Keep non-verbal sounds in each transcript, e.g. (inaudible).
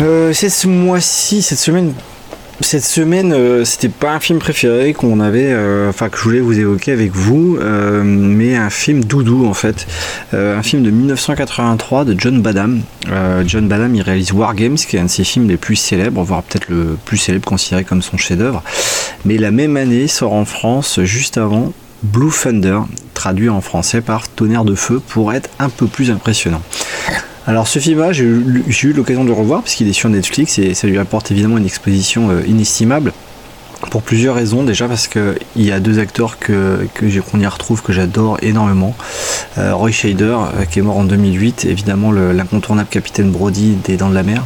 Euh, ce mois-ci, cette semaine, cette semaine, euh, c'était pas un film préféré qu'on avait, euh, enfin que je voulais vous évoquer avec vous, mais un film doudou en fait, un film de 1983 de John Badham. John Badham, il réalise War Games, qui est un de ses films les plus célèbres, voire peut-être le plus célèbre considéré comme son chef-d'œuvre. Mais la même année sort en France, juste avant, Blue Thunder, traduit en français par Tonnerre de feu, pour être un peu plus impressionnant. Alors ce film-là, j'ai eu l'occasion de le revoir parce qu'il est sur Netflix et ça lui apporte évidemment une exposition euh, inestimable. Pour plusieurs raisons, déjà parce qu'il y a deux acteurs que, qu'on y retrouve que j'adore énormément. Euh, Roy Shader, euh, qui est mort en 2008, évidemment l'incontournable capitaine Brody des Dents de la Mer.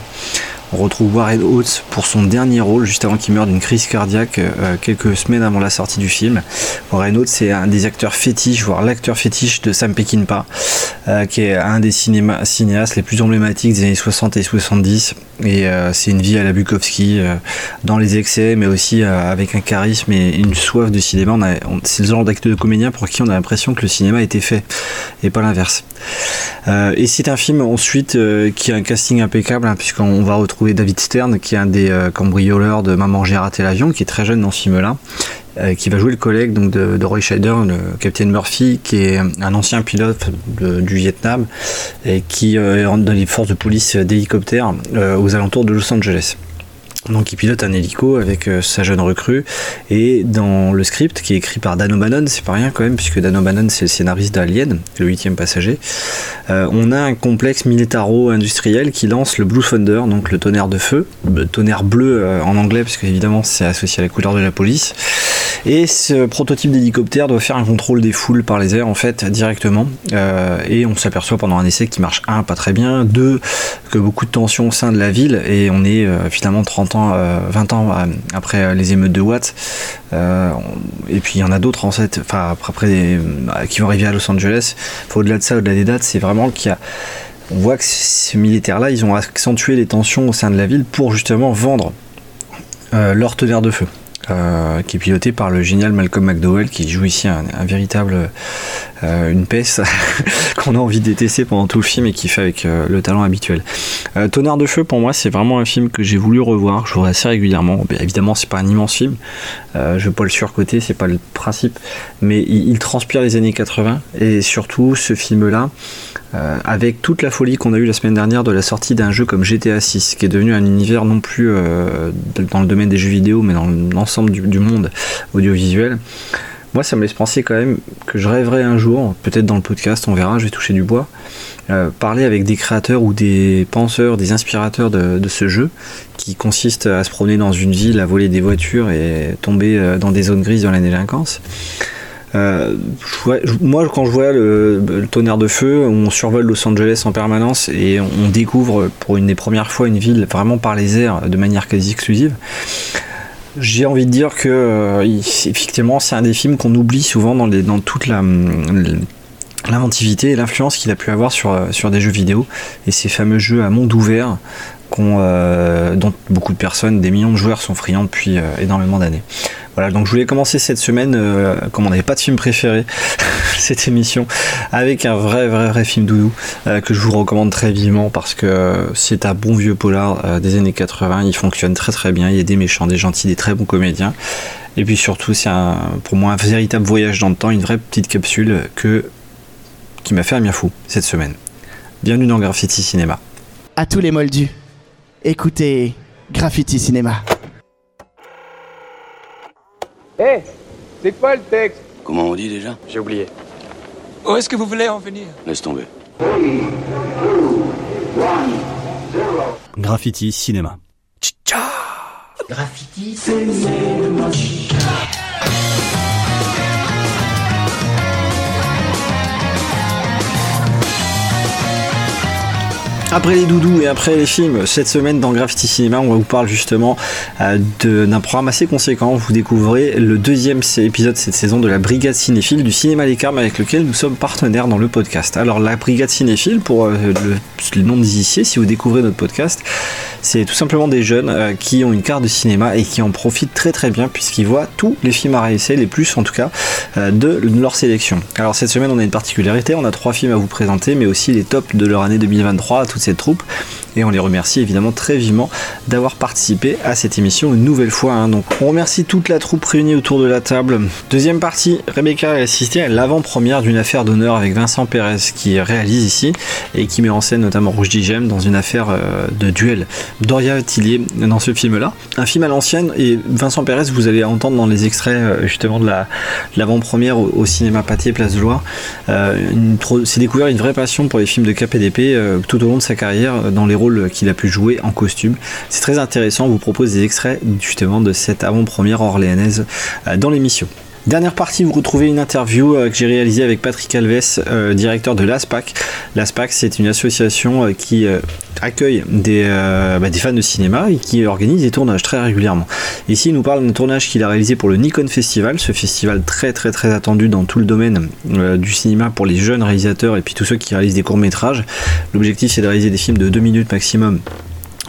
On retrouve Warren Oates pour son dernier rôle, juste avant qu'il meure d'une crise cardiaque euh, quelques semaines avant la sortie du film. Warren Oates, c'est un des acteurs fétiches, voire l'acteur fétiche de Sam Peckinpah, euh, qui est un des cinéastes les plus emblématiques des années 60 et 70. Et euh, c'est une vie à la Bukowski, dans les excès, mais aussi avec un charisme et une soif de cinéma. c'est le genre d'acteur de comédien pour qui on a l'impression que le cinéma a été fait, et pas l'inverse. et c'est un film ensuite qui a un casting impeccable, hein, puisqu'on va retrouver David Stern, qui est un des euh, cambrioleurs de Maman j'ai raté l'avion, qui est très jeune dans ce film-là, euh, qui va jouer le collègue de, Roy Scheider, le capitaine Murphy, qui est un ancien pilote du Vietnam et qui euh, rentre dans les forces de police d'hélicoptère aux alentours de Los Angeles. Donc il pilote un hélico avec euh, sa jeune recrue et dans le script qui est écrit par Dan O'Bannon, c'est pas rien quand même puisque Dan O'Bannon c'est le scénariste d'Alien, le huitième passager, euh, on a un complexe militaro-industriel qui lance le Blue Thunder, donc le tonnerre de feu, le tonnerre bleu euh, en anglais parce évidemment c'est associé à la couleur de la police. Et ce prototype d'hélicoptère doit faire un contrôle des foules par les airs en fait directement. et on s'aperçoit pendant un essai qui marche un pas très bien, deux que beaucoup de tensions au sein de la ville et on est finalement 30 ans 20 ans euh, après euh, les émeutes de Watts. Euh, et puis il y en a d'autres en fait, après, qui vont arriver à Los Angeles. Au-delà de ça, au-delà des dates, c'est vraiment qu'il y a on voit que ces militaires-là, ils ont accentué les tensions au sein de la ville pour justement vendre leur tonnerre de feu. Euh, qui est piloté par le génial Malcolm McDowell, qui joue ici un, véritable euh, une peste (laughs) qu'on a envie de détester pendant tout le film et qui fait avec euh, le talent habituel. Tonnerre de feu, pour moi, c'est vraiment un film que j'ai voulu revoir. Je vois assez régulièrement. évidemment, c'est pas un immense film. je veux pas le surcoter, c'est pas le principe, mais il, il, transpire les années 80 et surtout ce film-là. Avec toute la folie qu'on a eue la semaine dernière de la sortie d'un jeu comme GTA 6, qui est devenu un univers non plus dans le domaine des jeux vidéo, mais dans l'ensemble du, monde audiovisuel. Moi, ça me laisse penser quand même que je rêverais un jour, peut-être dans le podcast, on verra, je vais toucher du bois, euh, parler avec des créateurs ou des penseurs, des inspirateurs de, ce jeu, qui consiste à se promener dans une ville, à voler des voitures et tomber dans des zones grises dans la délinquance. Euh, moi, quand je vois le, tonnerre de feu, on survole Los Angeles en permanence et on découvre pour une des premières fois une ville vraiment par les airs de manière quasi exclusive. J'ai envie de dire que euh, effectivement, c'est un des films qu'on oublie souvent dans, dans toute la l'inventivité et l'influence qu'il a pu avoir sur, sur des jeux vidéo et ces fameux jeux à monde ouvert euh, dont beaucoup de personnes, des millions de joueurs sont friands depuis énormément d'années. Voilà, donc je voulais commencer cette semaine, euh, comme on n'avait pas de film préféré, (laughs) cette émission, avec un vrai, vrai, vrai film doudou euh, que je vous recommande très vivement parce que c'est un bon vieux polar euh, des années 80. Il fonctionne très, très bien. Il y a des méchants, des gentils, des très bons comédiens. Et puis surtout, c'est pour moi un véritable voyage dans le temps, une vraie petite capsule que, qui m'a fait un bien fou cette semaine. Bienvenue dans Graffiti Cinéma. À tous les moldus, écoutez Graffiti Cinéma. Hé, c'est quoi le texte? Comment on dit déjà? J'ai oublié. Où est-ce que vous voulez en venir? Laisse tomber. Graffiti cinéma. Graffiti cinéma. Après les doudous et après les films, cette semaine dans Graffiti Cinéma, on vous parler justement euh, d'un programme assez conséquent. Vous découvrez le deuxième épisode cette saison de la Brigade Cinéphile du Cinéma Les Carmes avec lequel nous sommes partenaires dans le podcast. Alors la Brigade Cinéphile, pour euh, le, le, nom des initiés, si vous découvrez notre podcast, C'est tout simplement des jeunes euh, qui ont une carte de cinéma et qui en profitent très très bien puisqu'ils voient tous les films à réessayer, les plus en tout cas, euh, de leur sélection. Alors cette semaine on a une particularité, on a trois films à vous présenter mais aussi les tops de leur année 2023 à toute cette troupe et on les remercie évidemment très vivement d'avoir participé à cette émission une nouvelle fois. hein. Donc on remercie toute la troupe réunie autour de la table. Deuxième partie, Rebecca a assisté à l'avant-première d'une affaire d'honneur avec Vincent Pérez qui réalise ici et qui met en scène notamment Rouge Digem dans une affaire euh, de duel. Doria Tillier dans ce film-là. Un film à l'ancienne et Vincent Pérez, vous allez entendre dans les extraits euh, justement de la- de l'avant-première au, cinéma Pâté Place de Loire. Euh, s'est découvert une vraie passion pour les films de KPDP euh, tout au long de sa carrière euh, dans les rôles qu'il a pu jouer en costume. C'est très intéressant, on vous propose des extraits justement de cette avant-première orléanaise euh, dans l'émission. Dernière partie, vous retrouvez une interview euh, que j'ai réalisée avec Patrick Alves, euh, directeur de l'ASPAC. L'ASPAC, c'est une association euh, qui accueille des, bah, des fans de cinéma et qui organise des tournages très régulièrement. Ici, il nous parle d'un tournage qu'il a réalisé pour le Nikon Festival, ce festival très très très attendu dans tout le domaine du cinéma pour les jeunes réalisateurs et puis tous ceux qui réalisent des courts métrages. L'objectif, c'est de réaliser des films de 2 minutes maximum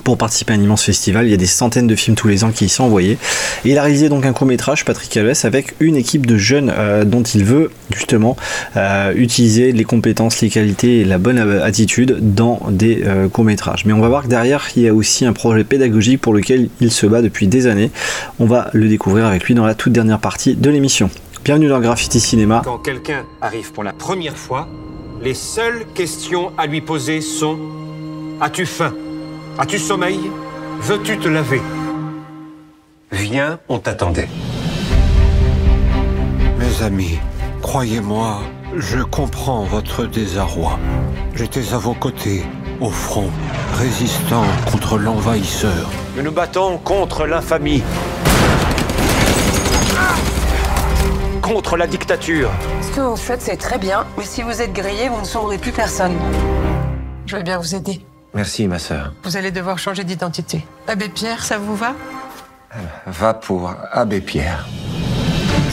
pour participer à un immense festival. Il y a des centaines de films tous les ans qui y sont envoyés. Et il a réalisé donc un court métrage, Patrick Alves, avec une équipe de jeunes euh, dont il veut justement euh, utiliser les compétences, les qualités et la bonne euh, attitude dans des courts métrages. Mais on va voir que derrière, il y a aussi un projet pédagogique pour lequel il se bat depuis des années. On va le découvrir avec lui dans la toute dernière partie de l'émission. Bienvenue dans Graffiti Cinéma. Quand quelqu'un arrive pour la première fois, les seules questions à lui poser sont As-tu faim? As-tu sommeil? Veux-tu te laver? Viens, on t'attendait. Mes amis, croyez-moi, je comprends votre désarroi. J'étais à vos côtés, au front, résistant contre l'envahisseur. Nous nous battons contre l'infamie. Contre la dictature. Ce que vous faites, c'est très bien, mais si vous êtes grillé, vous ne sauverez plus personne. Je vais bien vous aider. Merci, ma sœur. Vous allez devoir changer d'identité. Abbé Pierre, ça vous va? Va pour Abbé Pierre.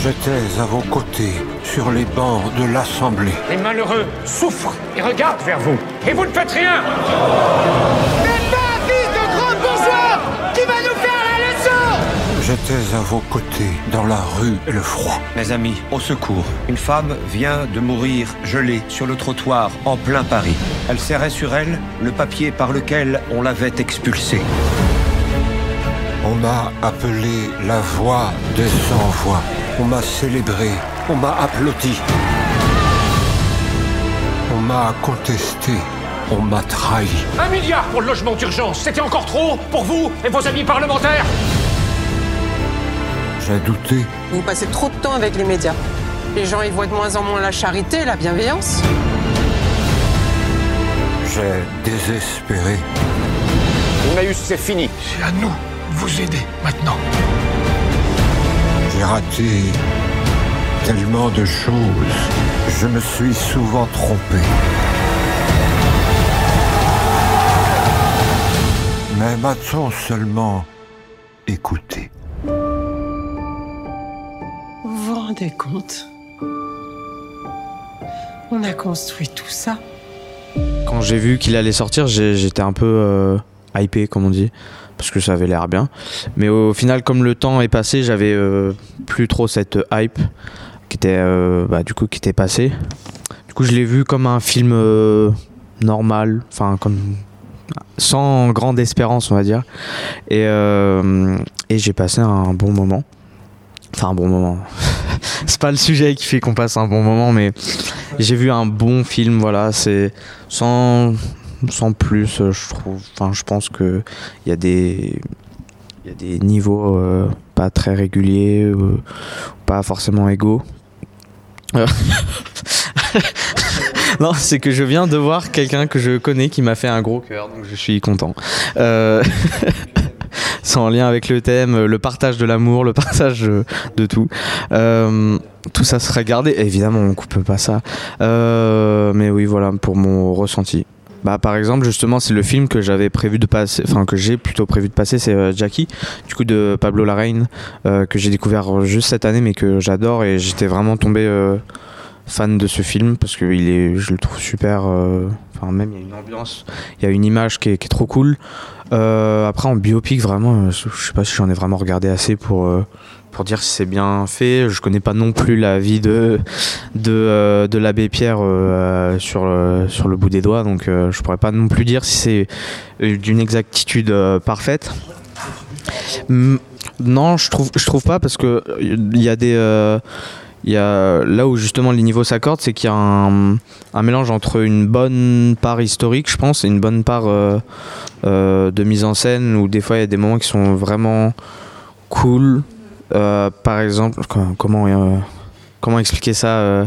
J'étais à vos côtés, sur les bancs de l'Assemblée. Les malheureux souffrent et regardent vers vous. Et vous ne faites rien J'étais à vos côtés, dans la rue et le froid. Mes amis, au secours. Une femme vient de mourir gelée sur le trottoir en plein Paris. Elle serrait sur elle le papier par lequel on l'avait expulsée. On m'a appelé la voix des sans-voix. On m'a célébré. On m'a applaudi. On m'a contesté. On m'a trahi. Un milliard pour le logement d'urgence, c'était encore trop pour vous et vos amis parlementaires J'ai douté. Vous passez trop de temps avec les médias. Les gens y voient de moins en moins la charité et la bienveillance. J'ai désespéré. Emmaüs, c'est fini. C'est à nous de vous aider maintenant. J'ai raté tellement de choses. Je me suis souvent trompé. Mais m'a-t-on seulement écouté On a construit tout ça. Quand j'ai vu qu'il allait sortir, j'étais un peu euh, hypé, comme on dit, parce que ça avait l'air bien. Mais au final, comme le temps est passé, j'avais euh, plus trop cette hype qui était, euh, bah, du coup, qui était passée. Du coup, je l'ai vu comme un film euh, normal, enfin comme sans grande espérance, on va dire. Et, et j'ai passé un bon moment. Enfin, un bon moment. (laughs) c'est pas le sujet qui fait qu'on passe un bon moment, mais j'ai vu un bon film, voilà, c'est sans, sans plus, euh, je trouve. Enfin, je pense que il y a des il y a des niveaux euh, pas très réguliers, euh, pas forcément égaux. (laughs) Non, c'est que je viens de voir quelqu'un que je connais qui m'a fait un gros cœur, donc je suis content. (laughs) En lien avec le thème, le partage de l'amour, le (laughs) partage de, tout. Euh, tout ça serait gardé. Évidemment, on coupe pas ça. Euh, mais oui, voilà pour mon ressenti. Bah, par exemple, justement, c'est le film que j'avais prévu de passer, enfin que j'ai plutôt prévu de passer, c'est euh, Jackie, du coup de Pablo Larraín, euh, que j'ai découvert juste cette année, mais que j'adore et j'étais vraiment tombé euh, fan de ce film parce que il est, je le trouve super, euh, Enfin, même il y a une ambiance, il y a une image qui est, trop cool. Euh, après, en biopic, vraiment, euh, je je sais pas si j'en ai vraiment regardé assez pour, euh, pour dire si c'est bien fait. Je connais pas non plus la vie de, de, l'abbé Pierre sur, sur le bout des doigts, donc je pourrais pas non plus dire si c'est d'une exactitude parfaite. Non, je trouve, je trouve pas parce que il y a des. Y a, là où justement les niveaux s'accordent, c'est qu'il y a un, mélange entre une bonne part historique, je pense, et une bonne part euh, euh, de mise en scène, où des fois il y a des moments qui sont vraiment cool. Euh, par exemple, co- comment, comment expliquer ça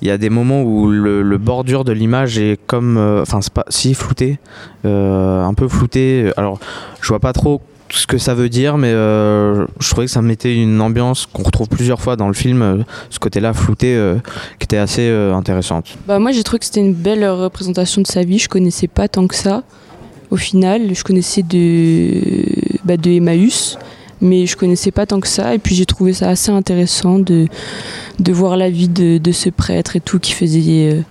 Il y a des moments où le, bordure de l'image est comme. Enfin, c'est pas. Si, flouté. un peu flouté. Alors, je vois pas trop ce que ça veut dire, mais euh, je trouvais que ça mettait une ambiance qu'on retrouve plusieurs fois dans le film, euh, ce côté-là flouté, euh, qui était assez intéressante. Bah moi j'ai trouvé que c'était une belle représentation de sa vie. Je connaissais pas tant que ça. Au final, je connaissais de, bah, de Emmaüs, mais je connaissais pas tant que ça. Et puis j'ai trouvé ça assez intéressant de, de voir la vie de, de ce prêtre et tout qui faisait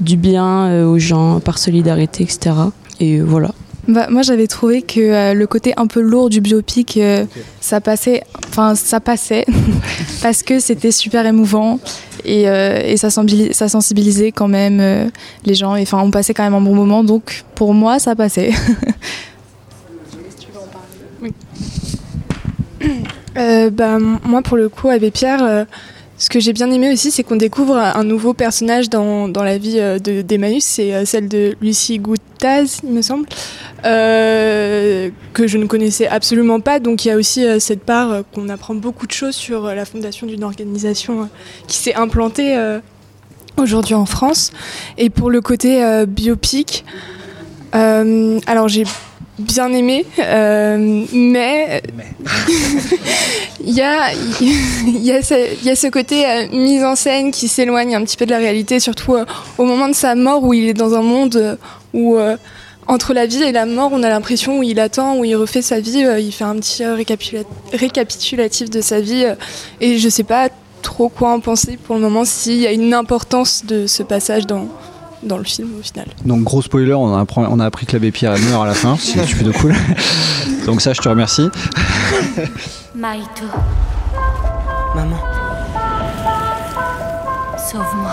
du bien aux gens par solidarité, etc. Et voilà. Bah, moi j'avais trouvé que euh, le côté un peu lourd du biopic, euh, ça passait, enfin ça passait (laughs) parce que c'était super émouvant et, euh, et ça, ça sensibilisait quand même euh, les gens. Et, Enfin on passait quand même un bon moment, donc pour moi ça passait. (laughs) Euh, bah, m- moi, pour le coup, Abbé Pierre, euh, ce que j'ai bien aimé aussi, c'est qu'on découvre un nouveau personnage dans, dans la vie euh, de- d'Emmaüs, c'est euh, celle de Lucie Goutaz, il me semble, euh, que je ne connaissais absolument pas. Donc il y a aussi cette part qu'on apprend beaucoup de choses sur la fondation d'une organisation qui s'est implantée aujourd'hui en France. Et pour le côté biopic, alors j'ai bien aimé, euh, mais (laughs) il y a, il y, a ce, y a ce côté euh, mise en scène qui s'éloigne un petit peu de la réalité, surtout euh, au moment de sa mort où il est dans un monde où entre la vie et la mort, on a l'impression où il attend, où il refait sa vie, il fait un petit récapitula- récapitulatif de sa vie et je sais pas trop quoi en penser pour le moment s'il y a une importance de ce passage dans, dans le film au final. Donc gros spoiler, on a, appris, on a appris que l'abbé Pierre meurt à la fin, si tu fais de cool. (laughs) Donc ça je te remercie. Maïto, Maman. sauve-moi.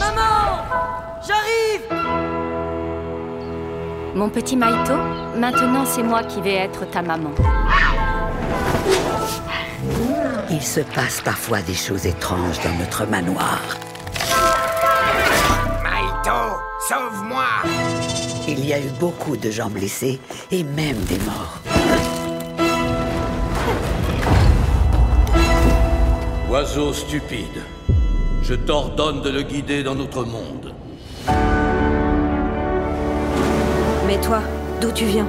Maman J'arrive Mon petit Maïto, maintenant c'est moi qui vais être ta maman. Il se passe parfois des choses étranges dans notre manoir. Sauve-moi Il y a eu beaucoup de gens blessés et même des morts. Oiseau stupide, je t'ordonne de le guider dans notre monde. Mais toi, d'où tu viens?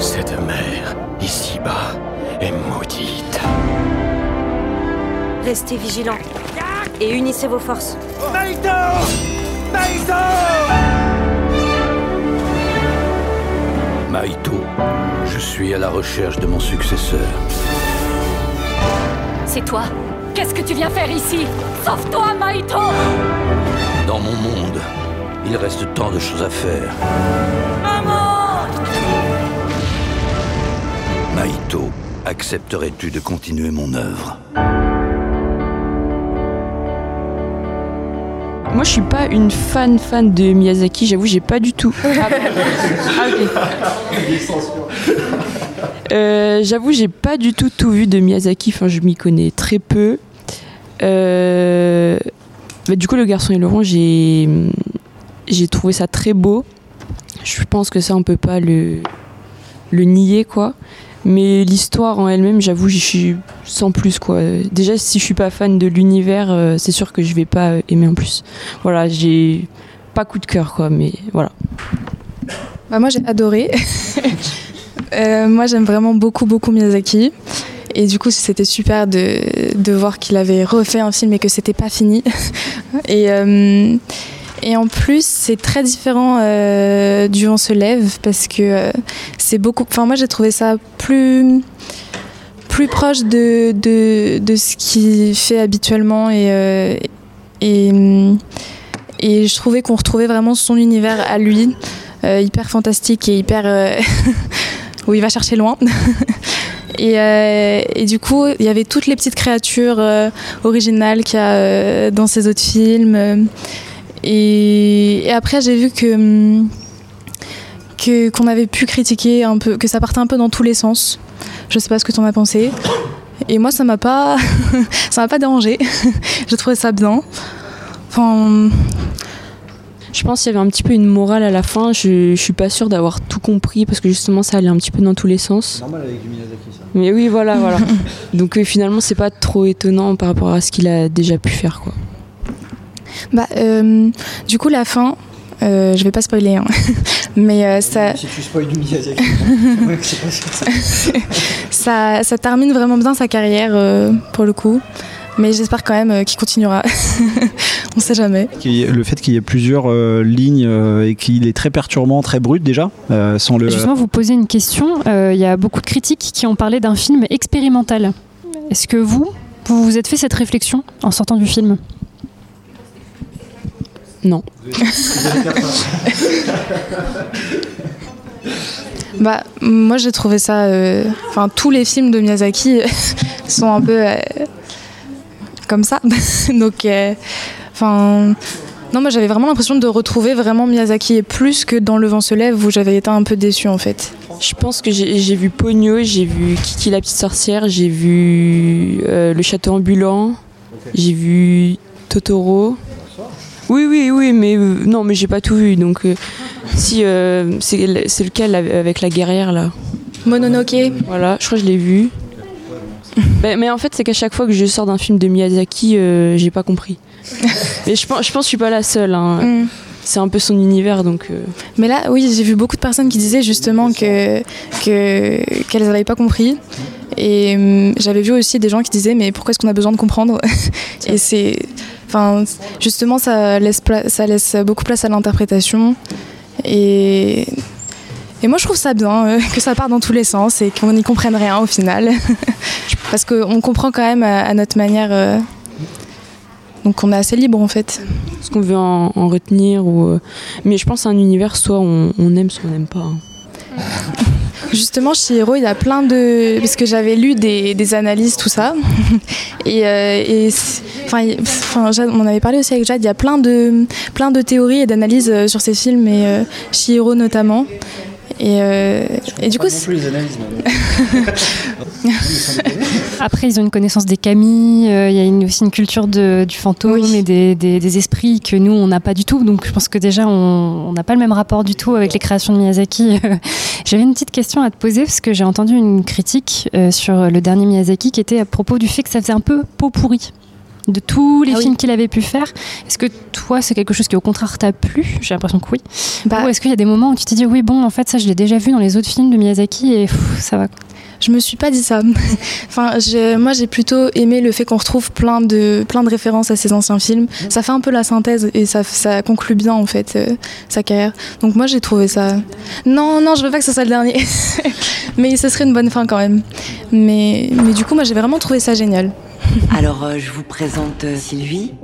Cette mer, ici-bas, est maudite. Restez vigilants et unissez vos forces. Maïto Maïto. Maïto, je suis à la recherche de mon successeur. C'est toi. Qu'est-ce que tu viens faire ici? Sauve-toi, Maïto. Dans mon monde, il reste tant de choses à faire. Maman! Maïto, accepterais-tu de continuer mon œuvre? Moi, je suis pas une fan fan de Miyazaki. J'avoue, j'ai pas du tout. (laughs) Ah, ok. Euh, J'avoue, j'ai pas du tout tout vu de Miyazaki. Enfin, je m'y connais très peu. Euh, bah, du coup, le garçon et Laurent, j'ai j'ai trouvé ça très beau. Je pense que ça, on peut pas le le nier, quoi. Mais l'histoire en elle-même, j'avoue, je suis sans plus quoi. Déjà, si je suis pas fan de l'univers, euh, c'est sûr que je vais pas euh, aimer en plus. Voilà, j'ai pas coup de cœur quoi, mais voilà. Bah, moi j'ai adoré. (laughs) Euh, moi j'aime vraiment beaucoup beaucoup Miyazaki. Et du coup c'était super de, voir qu'il avait refait un film et que c'était pas fini. (laughs) et, et en plus c'est très différent euh, du On se lève parce que euh, c'est beaucoup... Enfin moi j'ai trouvé ça plus plus proche de, de, de ce qu'il fait habituellement et, euh, et, Et je trouvais qu'on retrouvait vraiment son univers à lui, hyper fantastique et hyper. (laughs) où il va chercher loin. (laughs) Et, et du coup, il y avait toutes les petites créatures originales qu'il y a dans ses autres films. Et, et après, j'ai vu que hum, que- qu'on avait pu critiquer un peu, que ça partait un peu dans tous les sens. Je sais pas ce que tu en as pensé. Et moi, ça m'a pas, (laughs) ça m'a pas dérangé. (laughs) J'ai trouvé ça bien. Enfin, Je pense qu'il y avait un petit peu une morale à la fin. Je, je suis pas sûre d'avoir tout compris parce que justement ça allait un petit peu dans tous les sens. Normal avec du Miyazaki, ça. Mais oui, voilà, voilà. (laughs) Donc euh, finalement, c'est pas trop étonnant par rapport à ce qu'il a déjà pu faire, quoi. Bah, euh, du coup, la fin, euh, je vais pas spoiler, hein. (laughs) mais euh, ça, Si tu spoil du Miyazaki, c'est vrai que c'est pas sûr, ça. (laughs) ça, ça termine vraiment bien sa carrière euh, pour le coup. Mais j'espère quand même euh, qu'il continuera. (laughs) On sait jamais. Le fait qu'il y ait plusieurs euh, lignes euh, et qu'il est très perturbant, très brut déjà, euh, sans le. Justement, vous posez une question. Euh, Il y a beaucoup de critiques qui ont parlé d'un film expérimental. Est-ce que vous, vous vous êtes fait cette réflexion en sortant du film? Non. (laughs) Bah, moi j'ai trouvé ça. euh, Enfin, tous les films de Miyazaki (laughs) sont un peu euh, comme ça. (laughs) Donc, euh, enfin. non, moi j'avais vraiment l'impression de retrouver vraiment Miyazaki et plus que dans Le vent se lève où j'avais été un peu déçue en fait. Je pense que j'ai vu Pogno, j'ai vu Kiki la petite sorcière, j'ai vu euh, Le château ambulant, j'ai vu Totoro. Oui, oui, oui, mais euh, non, mais j'ai pas tout vu. Donc, euh, si euh, c'est c'est lequel avec la guerrière là? Mononoke. Voilà, je crois que je l'ai vu. mais, (laughs) mais en fait, c'est qu'à chaque fois que je sors d'un film de Miyazaki, euh, j'ai pas compris. (laughs) mais je pense, je pense que je suis pas la seule. hein. Mm. C'est un peu son univers, donc. euh, Mais là, oui, j'ai vu beaucoup de personnes qui disaient justement que que- qu'elles n'avaient pas compris. Et hum, j'avais vu aussi des gens qui disaient mais pourquoi est-ce qu'on a besoin de comprendre (laughs) Et c'est, enfin, justement, ça laisse ça laisse beaucoup place à l'interprétation. Et et moi, je trouve ça bien euh, que ça part dans tous les sens et qu'on n'y comprenne rien au final, (laughs) parce qu'on comprend quand même à, à notre manière. euh, donc on est assez libre en fait. ce qu'on veut en, en retenir. Ou, euh, Mais je pense à un univers, soit on, on aime, soit on n'aime pas. hein. (laughs) Justement, chez Hero, il y a plein de. Parce que j'avais lu des, analyses, tout ça. (laughs) Et. euh, Enfin, on en avait parlé aussi avec Jade, il y a plein de, plein de théories et d'analyses euh, sur ces films, et euh, chez Hero notamment. Et, euh, et du coup. les analyses, (laughs) Après, ils ont une connaissance des Camille, euh, il y a une- aussi une culture de- du fantôme et des, des- des esprits que nous, on n'a pas du tout. Donc, je pense que déjà, on on n'a pas le même rapport du tout avec les créations de Miyazaki. (laughs) J'avais une petite question à te poser parce que j'ai entendu une critique euh, sur le dernier Miyazaki qui était à propos du fait que ça faisait un peu pot pourri de tous les films qu'il avait pu faire. Est-ce que toi, c'est quelque chose qui au contraire t'a plu? J'ai l'impression que oui. Ou est-ce qu'il y a des moments où tu t'es dit oui, bon, en fait, ça, je l'ai déjà vu dans les autres films de Miyazaki et pff, ça va Je me suis pas dit ça. (laughs) enfin, moi, j'ai plutôt aimé le fait qu'on retrouve plein de, plein de références à ses anciens films. Ça fait un peu la synthèse et ça, ça conclut bien, en fait, euh, sa carrière. Donc, moi, j'ai trouvé ça. Non, non, je veux pas que ce soit le dernier. (laughs) mais ce serait une bonne fin quand même. Mais, mais du coup, moi, j'ai vraiment trouvé ça génial. Alors, euh, je vous présente euh, Sylvie.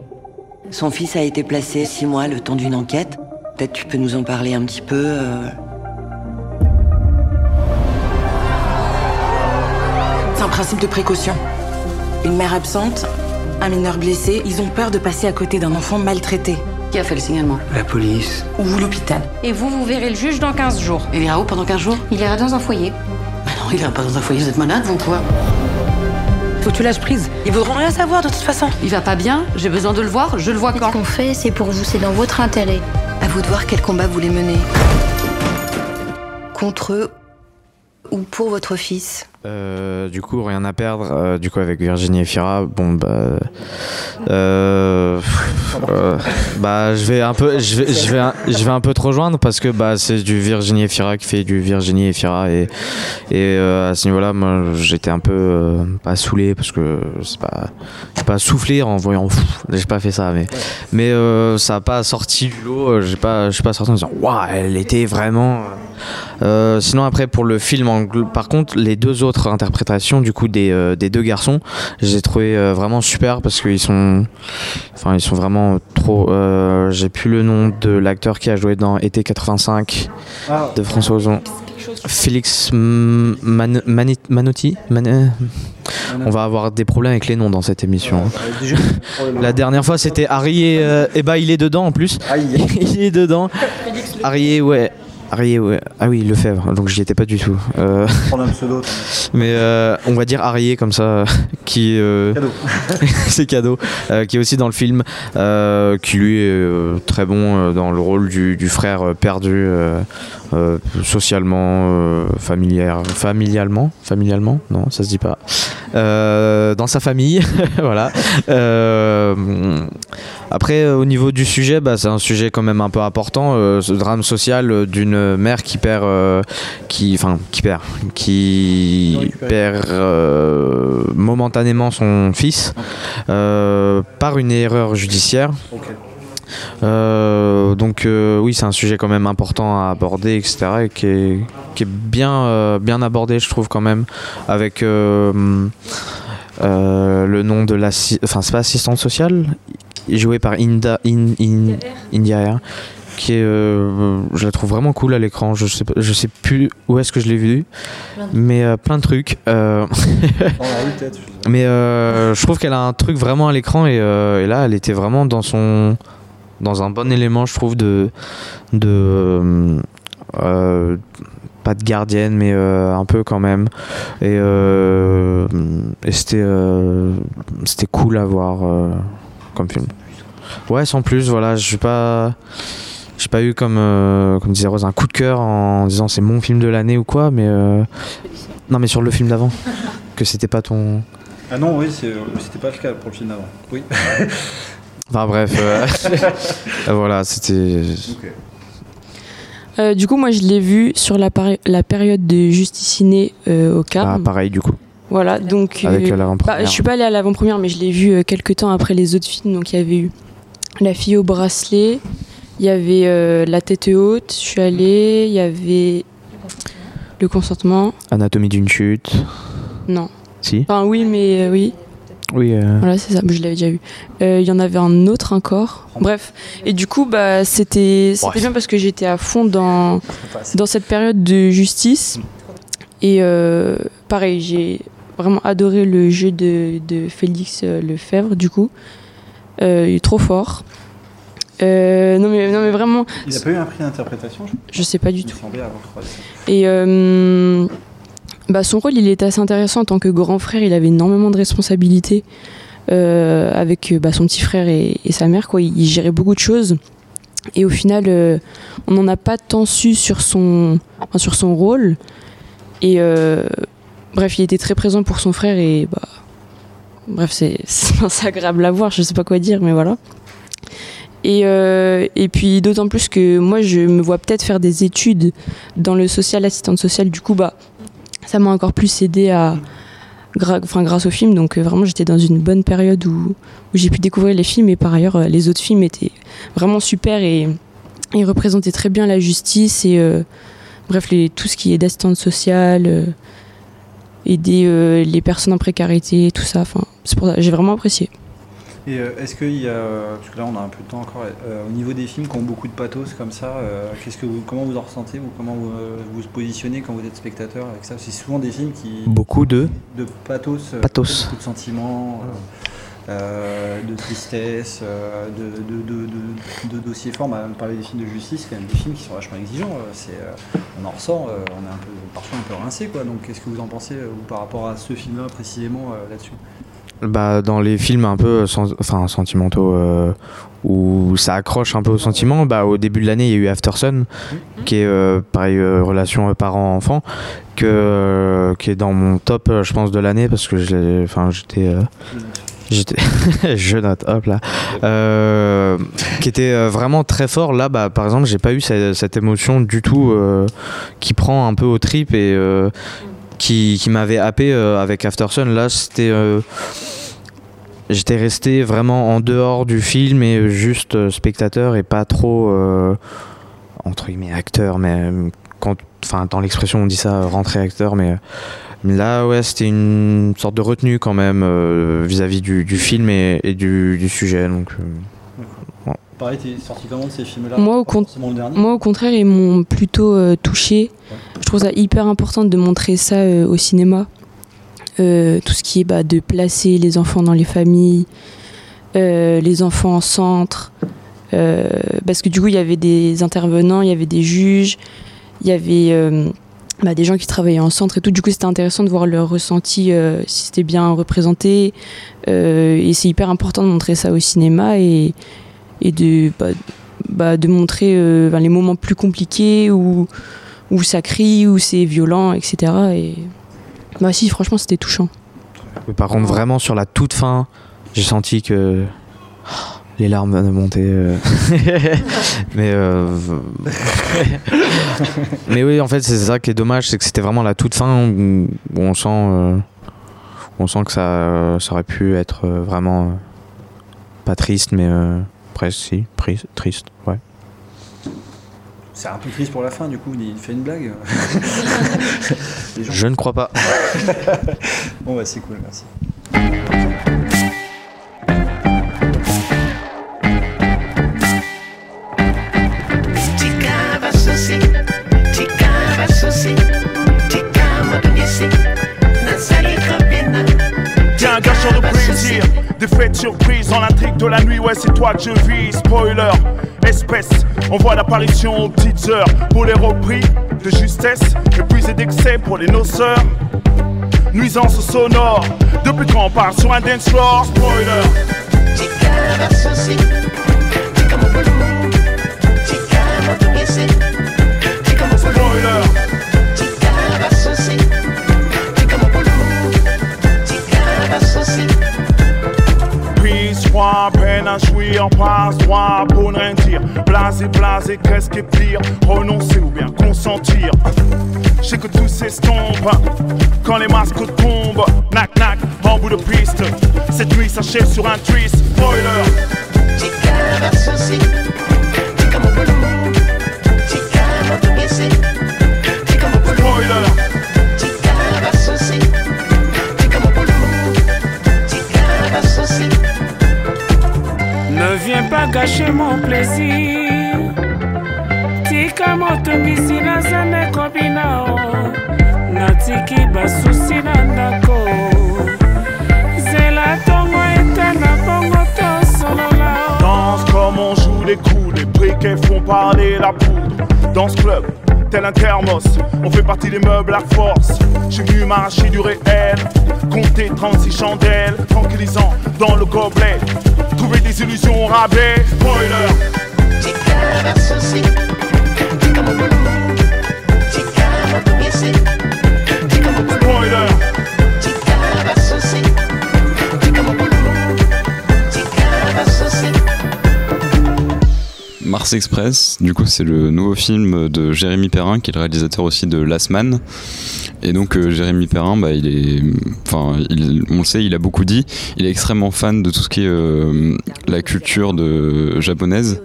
Son fils a été placé six mois le temps d'une enquête. Peut-être tu peux nous en parler un petit peu. euh. C'est un principe de précaution. Une mère absente, un mineur blessé, ils ont peur de passer à côté d'un enfant maltraité. Qui a fait le signalement? La police. Ou l'hôpital. Et vous, vous verrez le juge dans 15 jours. Il ira où pendant 15 jours? Il ira dans un foyer. Mais non, il ira pas dans un foyer, vous êtes malade, vous ou quoi? Faut que tu lâches prise. Ils voudront rien savoir de toute façon. Il va pas bien, j'ai besoin de le voir, je le vois quand. Ce qu'on fait, c'est pour vous, c'est dans votre intérêt. À vous de voir quel combat vous voulez mener. Contre eux ou pour votre fils. Euh, du coup, rien à perdre. euh, du coup, avec Virginie et Fira, bon bah, euh, bah, je vais un peu, je vais, je vais, je vais un peu te rejoindre parce que bah, c'est du Virginie et Fira qui fait du Virginie et Fira et et à ce niveau-là, moi, j'étais un peu pas saoulé parce que c'est pas, pas soufflé en voyant, j'ai pas fait ça, mais mais ça a pas sorti du lot. J'ai pas, je suis pas sorti en disant, waouh, elle était vraiment. sinon après pour le film, par contre, les deux autres autres interprétations du coup des, euh, des deux garçons. Je les ai trouvés euh, vraiment super parce qu'ils sont, enfin ils sont vraiment trop. euh, J'ai plus le nom de l'acteur qui a joué dans Été 85 Ah. de François Ozon. Félix M- Man- Mani- Manotti? Man- On va avoir des problèmes avec les noms dans cette émission. hein. La dernière fois c'était Harry et, euh, et bah il est dedans en plus. (laughs) il est dedans. Harry ouais. Ouais. Ah oui Lefebvre. Donc j'y étais pas du tout. Euh, Prendre un pseudo. (laughs) mais euh, on va dire Harry comme ça, (laughs) qui euh, Cadeau. (laughs) c'est cadeau, qui est aussi dans le film, qui lui est très bon dans le rôle du, du frère perdu, socialement, familière, familialement, familialement, non, ça se dit pas, dans sa famille, voilà. Après, euh, au niveau du sujet, bah, c'est un sujet quand même un peu important, euh, ce drame social euh, d'une mère qui perd, qui, enfin, qui perd, qui perd momentanément son fils par une erreur judiciaire. Euh, donc euh, oui, c'est un sujet quand même important à aborder, etc. Et qui est, qui est bien, euh, bien abordé, je trouve quand même, avec le nom de l'assi... Enfin, c'est pas assistante sociale, jouée par Inda, In- In- India Air, qui est, euh, je la trouve vraiment cool à l'écran. Je sais, pas- je sais plus où est-ce que je l'ai vue, mais euh, plein de trucs. Euh, mais je trouve qu'elle a un truc vraiment à l'écran et, et là, elle était vraiment dans son dans un bon élément, je trouve, de de pas de gardienne, mais euh, un peu quand même. Et, euh, et c'était euh, cool à voir comme film. Ouais, sans plus, voilà, je suis pas. J'ai pas eu comme, euh, comme disait Rose un coup de cœur en disant c'est mon film de l'année ou quoi, mais euh, non mais sur le film d'avant, (laughs) que c'était pas ton. Ah non, oui, c'est- c'était pas le cas pour le film d'avant. Oui. (laughs) Enfin bref, euh, (laughs) voilà, c'était. Euh, du coup, moi, je l'ai vu sur la, la période de Justiciné euh, au Cap. Ah, pareil du coup. Voilà, donc. Avec, euh, l'avant-première. bah, je suis pas allée à l'avant-première, mais je l'ai vu euh, quelques temps après les autres films. Donc, il y avait eu La fille au bracelet, il y avait euh, La tête haute, je suis allée, il y avait Le consentement. Anatomie d'une chute. Non. Si. Enfin, oui, mais euh, oui. Oui. euh, Voilà, c'est ça, je l'avais déjà vu. Euh, Il y en avait un autre encore. Bref, et du coup, bah, c'était c'était bien parce que j'étais à fond dans, dans cette période de justice. Et euh, pareil, j'ai vraiment adoré le jeu de, de Félix euh, Lefebvre, du coup. Euh, il est trop fort. Euh, non, mais, non, mais vraiment, Il a pas eu un prix d'interprétation je je sais pas du Il tout. Et euh, bah, son rôle, il était assez intéressant en tant que grand frère. Il avait énormément de responsabilités avec bah, son petit frère et, et sa mère. Quoi. Il, il gérait beaucoup de choses. Et au final, on n'en a pas tant su sur son, enfin, sur son rôle. Et bref, il était très présent pour son frère. Et bah, bref, c'est (laughs) agréable à voir. Je sais pas quoi dire, mais voilà. Et, euh, et puis d'autant plus que moi je me vois peut-être faire des études dans le social, assistante sociale, du coup bah ça m'a encore plus aidé à gra- grâce au film, donc euh, vraiment j'étais dans une bonne période où, où j'ai pu découvrir les films et par ailleurs euh, les autres films étaient vraiment super et, et représentaient très bien la justice et bref tout ce qui est d'assistante sociale, aider euh, les personnes en précarité, tout ça, enfin c'est pour ça j'ai vraiment apprécié. Et euh, est-ce qu'il y a, parce que là on a un peu de temps encore, euh, au niveau des films qui ont beaucoup de pathos comme ça, euh, qu'est-ce que vous, comment vous en ressentez ou comment vous euh, vous positionnez quand vous êtes spectateur avec ça? C'est souvent des films qui Beaucoup de. de pathos, Pathos. beaucoup de sentiments, de tristesse, euh, de, de, dossiers forts. Bah, on parlait des films de justice, quand même des films qui sont vachement exigeants. euh, C'est, euh, on en ressent, euh, on est un peu, parfois un peu rincé quoi. Donc qu'est-ce que vous en pensez euh, vous, par rapport à ce film-là précisément euh, là-dessus? Bah, dans les films un peu enfin, sentimentaux euh, où ça accroche un peu aux sentiments, bah, au début de l'année, il y a eu After Sun, qui est euh, pareil, euh, relation euh, parent-enfant, que, euh, qui est dans mon top, euh, je pense, de l'année parce que enfin, j'étais. (laughs) je note, hop là, Euh, qui était euh, vraiment très fort. Là, bah, par exemple, j'ai pas eu cette, cette émotion du tout euh, qui prend un peu au trip et euh, qui, qui m'avait happé avec After Sun. Là, c'était, j'étais resté vraiment en dehors du film et juste spectateur et pas trop entre guillemets acteur, mais quand, enfin, dans l'expression on dit ça, rentrer acteur, mais Là, ouais, c'était une sorte de retenue quand même euh, vis-à-vis du, du film et, et du, du sujet. Donc, euh, ouais. Pareil, t'es sorti comment de ces films-là Moi au, moi, contraire, ils m'ont plutôt euh, touché. Je trouve ça hyper important de montrer ça euh, au cinéma. Euh, tout ce qui est bah, de placer les enfants dans les familles, euh, les enfants en centre. Euh, parce que du coup, il y avait des intervenants, il y avait des juges, il y avait euh, bah, des gens qui travaillaient en centre et tout. Du coup, c'était intéressant de voir leur ressenti, euh, si c'était bien représenté. Euh, et c'est hyper important de montrer ça au cinéma et, bah, bah, de montrer euh, ben, les moments plus compliqués où, où ça crie, où c'est violent, etc. Et bah si, franchement, c'était touchant. Par contre, vraiment sur la toute fin, j'ai senti que les larmes montaient. euh. (laughs) mais euh, (laughs) mais oui, en fait, c'est ça qui est dommage, c'est que c'était vraiment la toute fin où, on sent, euh, on sent que ça, ça aurait pu être vraiment pas triste, mais euh, presque si, triste, ouais. C'est un peu triste pour la fin, du coup, il fait une blague. (laughs) Gens- Je ne crois pas. bon, bah, c'est cool, merci. De plaisir, des fêtes surprises dans l'intrigue de la nuit, ouais c'est toi que je vis, spoiler, espèce, on voit l'apparition aux petites heures, pour les repris de justesse, épuisé d'excès pour les noceurs, nuisance sonore, depuis quand on parle sur un dance floor? Spoiler. À jouir, passe droit pour ne rien dire. Blasé, blasé, qu'est-ce qui est pire? Renoncer ou bien consentir Je sais que tout s'estompe quand les masques tombent. Nac, nac, en bout de piste. Cette nuit s'achève sur un twist. Spoiler. Spoiler. Pas gâcher mon plaisir tika motungisi naza nekobi nao natiki basusi na ndako zela ntongo ete na bongo tosolola Danse comme on joue les coups, les briquets font parler la poudre. Dans ce club, tel un thermos, on fait partie des meubles à force. Suis venu m'arracher du réel, compter 36 chandelles, tranquillisant dans le gobelet. Des illusions au rabais. Spoiler. Mars Express, du coup, c'est le nouveau film de Jérémy Perrin, qui est le réalisateur aussi de Last Man. Et donc, euh, Jérémy Perrin, bah, il est, on le sait, il a beaucoup dit. Il est extrêmement fan de tout ce qui est euh, la culture de japonaise,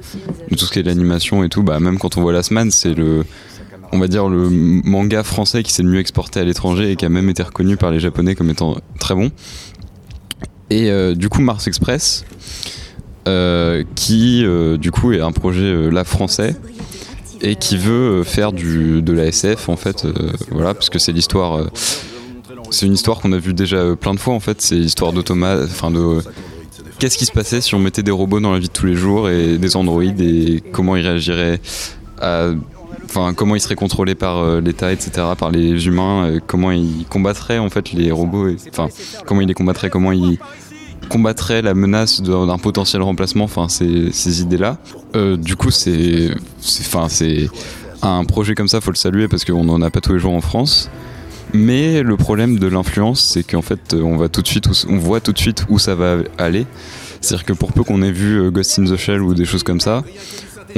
de tout ce qui est l'animation et tout. Bah, même quand on voit Last Man, c'est le, on va dire le manga français qui s'est le mieux exporté à l'étranger et qui a même été reconnu par les Japonais comme étant très bon. Et euh, du coup, Mars Express, qui euh, du coup est un projet euh, là français et qui veut euh, faire du, de la SF en fait, euh, voilà, parce que c'est l'histoire. euh, c'est une histoire qu'on a vue déjà euh, plein de fois en fait. C'est l'histoire d'automates, enfin de qu'est-ce qui se passait si on mettait des robots dans la vie de tous les jours et des androïdes et comment ils réagiraient enfin comment ils seraient contrôlés par euh, l'État, etc., par les humains, euh, comment ils combattraient en fait les robots, enfin comment ils les combattraient, comment ils combattraient la menace d'un potentiel remplacement, enfin ces, idées-là. Euh, du coup, c'est, enfin c'est un projet comme ça, faut le saluer parce qu'on n'en a pas tous les jours en France. Mais le problème de l'influence, c'est qu'en fait, on va tout de suite, on voit tout de suite où ça va aller. C'est-à-dire que pour peu qu'on ait vu euh, Ghost in the Shell ou des choses comme ça,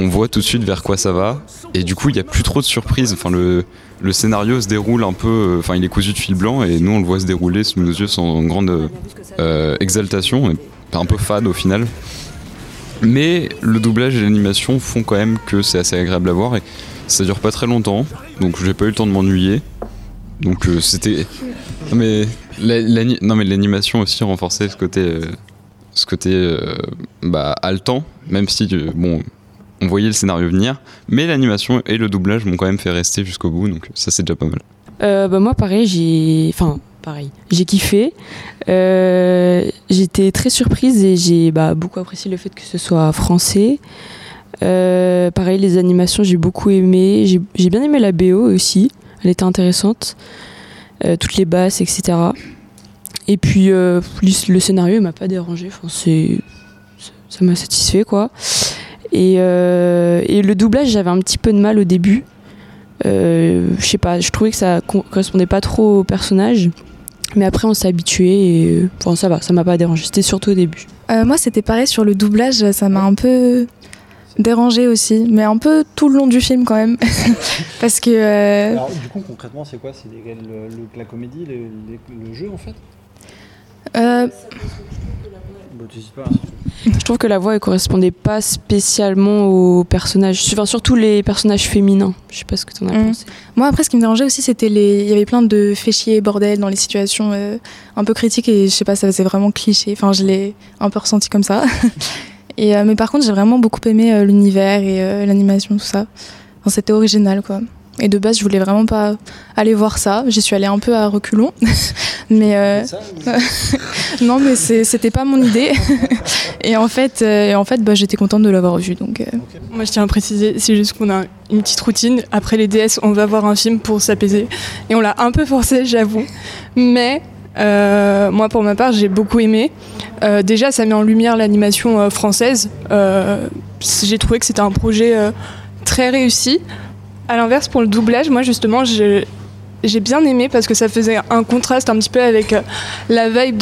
on voit tout de suite vers quoi ça va. Et du coup, il n'y a plus trop de surprises. Enfin, le, le scénario se déroule un peu. euh, Enfin, il est cousu de fil blanc et nous, on le voit se dérouler sous nos yeux sans grande euh, exaltation. Un peu fade au final. Mais le doublage et l'animation font quand même que c'est assez agréable à voir et ça dure pas très longtemps. Donc, j'ai pas eu le temps de m'ennuyer. Donc, euh, c'était mais l'animation aussi renforçait ce côté, euh, ce côté bah, haletant, même si bon, on voyait le scénario venir, mais l'animation et le doublage m'ont quand même fait rester jusqu'au bout, donc ça c'est déjà pas mal. Euh, bah, moi, pareil, j'ai. Enfin, pareil. J'ai kiffé. Euh, J'étais très surprise et j'ai bah, beaucoup apprécié le fait que ce soit français. Euh, pareil, les animations, j'ai beaucoup aimé. J'ai bien aimé la BO aussi. Elle était intéressante. Toutes les basses, etc. Et puis, le scénario, il m'a pas dérangé. Enfin. Ça m'a satisfait, quoi. Et, euh, et le doublage, j'avais un petit peu de mal au début. Euh, je sais pas, je trouvais que ça co- correspondait pas trop au personnage. Mais après, on s'est habitué et bon, ça va, ça m'a pas dérangé. C'était surtout au début. Euh, moi, c'était pareil sur le doublage, ça m'a un peu dérangé aussi, mais un peu tout le long du film quand même. (laughs) Parce que. euh, Alors, du coup, concrètement, c'est quoi? C'est les- le- le- la comédie, le, jeu en fait? Euh, Bah, tu pas. Je trouve que la voix, elle correspondait pas spécialement aux personnages, enfin, surtout les personnages féminins. Je sais pas ce que t'en as Mm. pensé. Moi, après, ce qui me dérangeait aussi, c'était les. Il y avait plein de fait chier et bordel dans les situations euh, un peu critiques et je sais pas, ça faisait vraiment cliché. Enfin, je l'ai un peu ressenti comme ça. (laughs) et, euh, mais par contre, j'ai vraiment beaucoup aimé euh, l'univers et euh, l'animation, tout ça. Enfin, c'était original, quoi. Et de base, je voulais vraiment pas aller voir ça. J'y suis allée un peu à reculons. (laughs) mais. euh, (laughs) non, mais c'était pas mon idée. (laughs) et en fait, euh, en fait bah, j'étais contente de l'avoir vu. Donc, euh, Moi, je tiens à préciser, c'est juste qu'on a une petite routine. Après les DS, on va voir un film pour s'apaiser. Et on l'a un peu forcé, j'avoue. Mais euh, moi, pour ma part, j'ai beaucoup aimé. Euh, déjà, ça met en lumière l'animation euh, française. Euh, j'ai trouvé que c'était un projet euh, très réussi. À l'inverse, pour le doublage, moi, justement, j'ai bien aimé parce que ça faisait un contraste un petit peu avec euh, la vibe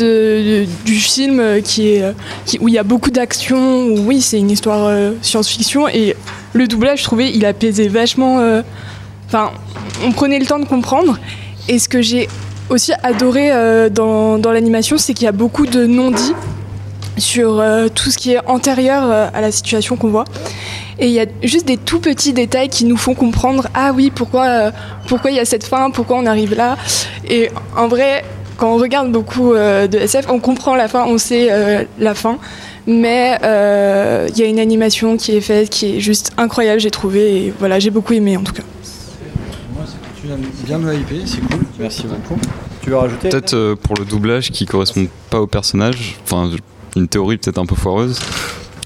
du film euh, qui est, euh, où il y a beaucoup d'action, où oui, c'est une histoire science-fiction et le doublage, je trouvais, il apaisait vachement. Enfin, on prenait le temps de comprendre. Et ce que j'ai aussi adoré dans, l'animation, c'est qu'il y a beaucoup de non-dits sur tout ce qui est antérieur à la situation qu'on voit. Et il y a juste des tout petits détails qui nous font comprendre ah oui pourquoi euh, pourquoi il y a cette fin, pourquoi on arrive là. Et en vrai, quand on regarde beaucoup euh, de SF, on comprend la fin, on sait euh, la fin. Mais euh, il y a une animation qui est faite qui est juste incroyable, j'ai trouvé. Et voilà, j'ai beaucoup aimé en tout cas. Tu viens bien hyper, c'est cool. Merci beaucoup. Tu veux rajouter Peut-être euh, pour le doublage qui correspond pas au personnage, enfin une théorie peut-être un peu foireuse,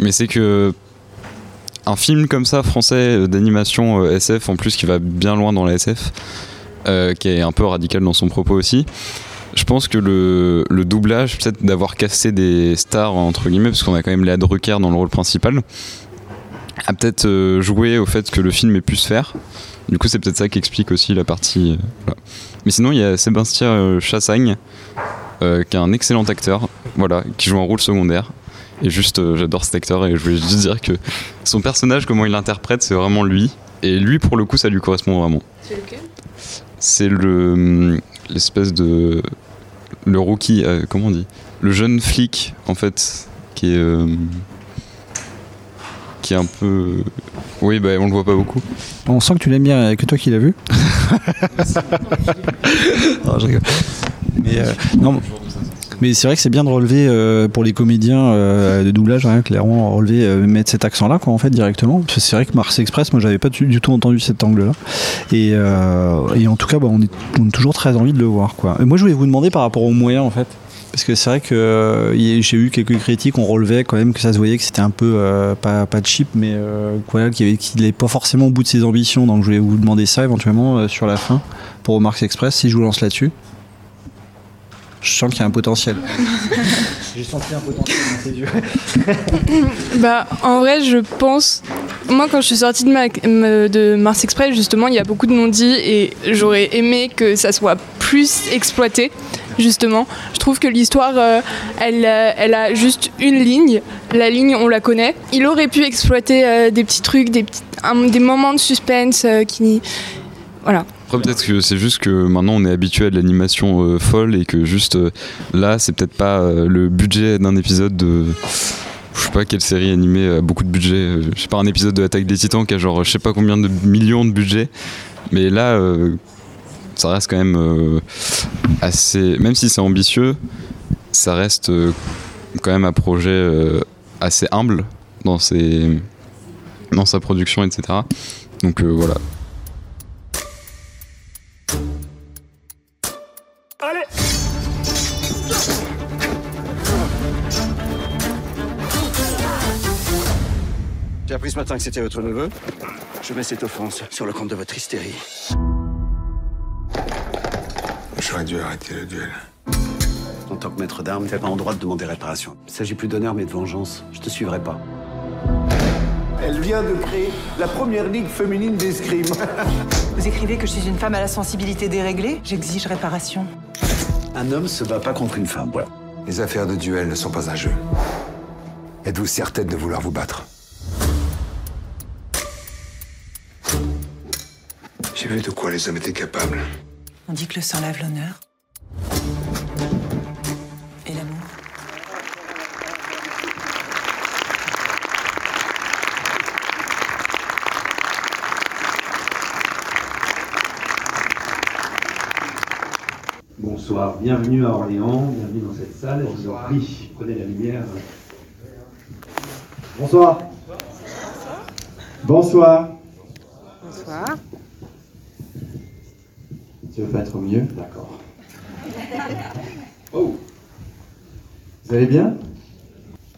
mais c'est que un film comme ça français euh, d'animation euh, SF en plus qui va bien loin dans la SF, euh, qui est un peu radical dans son propos aussi. Je pense que le, doublage, peut-être d'avoir cassé des stars entre guillemets, parce qu'on a quand même Léa Drucker dans le rôle principal, a peut-être joué au fait que le film ait pu se faire. Du coup, c'est peut-être ça qui explique aussi la partie. Mais sinon, il y a Sébastien Chassagne, qui est un excellent acteur, voilà, qui joue un rôle secondaire. Et juste, euh, j'adore cet acteur et je voulais juste dire que son personnage, comment il l'interprète, c'est vraiment lui. Et lui, pour le coup, ça lui correspond vraiment. C'est lequel? C'est le hum, l'espèce de le rookie, euh, comment on dit, le jeune flic en fait, qui est euh, qui est un peu, oui, bah on le voit pas beaucoup. On sent que tu l'aimes bien, que toi qui l'as vu. (laughs) non, je rigole. Mais, euh, non, mais c'est vrai que c'est bien de relever euh, pour les comédiens euh, de doublage, hein, clairement, relever, euh, mettre cet accent-là, quoi, en fait, directement. C'est vrai que Mars Express, moi, j'avais pas du, tout entendu cet angle-là. Et, en tout cas, bah, on, est, a toujours très envie de le voir, quoi. Moi, je voulais vous demander par rapport aux moyens, en fait. Parce que c'est vrai que j'ai eu quelques critiques, on relevait quand même que ça se voyait que c'était un peu pas, pas cheap, mais qu'il n'est pas forcément au bout de ses ambitions. Donc je voulais vous demander ça éventuellement sur la fin pour Marx Express, si je vous lance là-dessus. Je sens qu'il y a un potentiel. (laughs) J'ai senti un potentiel dans tes yeux. (laughs) Bah, en vrai, je pense. Moi, quand je suis sortie de, ma... me- de Mars Express, justement, il y a beaucoup de non-dits et j'aurais aimé que ça soit plus exploité, justement. Je trouve que l'histoire, euh, elle, euh, elle a juste une ligne. La ligne, on la connaît. Il aurait pu exploiter euh, des petits trucs, des, petits- un- des moments de suspense euh, qui. Voilà. Peut-être que c'est juste que maintenant on est habitué à de l'animation euh, folle et que juste euh, là, c'est peut-être pas euh, le budget d'un épisode de. Je sais pas quelle série animée a beaucoup de budget. je sais pas, un épisode de Attaque des Titans qui a genre je sais pas combien de millions de budget. Mais là, ça reste quand même assez. Même si c'est ambitieux, ça reste quand même un projet assez humble dans, ses, dans sa production, etc. Donc voilà. Matin que c'était votre neveu. Je mets cette offense sur le compte de votre hystérie. J'aurais dû arrêter le duel. En tant que maître d'armes, t'es pas en droit de demander réparation. Il s'agit plus d'honneur mais de vengeance. Je te suivrai pas. Elle vient de créer la première ligue féminine d'escrime. (laughs) Vous écrivez que je suis une femme à la sensibilité déréglée? J'exige réparation. Un homme se bat pas contre une femme, voilà. Les affaires de duel ne sont pas un jeu. Êtes-vous certaine de vouloir vous battre? J'ai vu de quoi les hommes étaient capables. On dit que le sang lave l'honneur. Et l'amour. Bonsoir, bienvenue à Orléans, bienvenue dans cette salle, je vous en prie, prenez la lumière. Bonsoir. Bonsoir. Bonsoir. Tu veux pas être mieux D'accord. Oh Vous allez bien?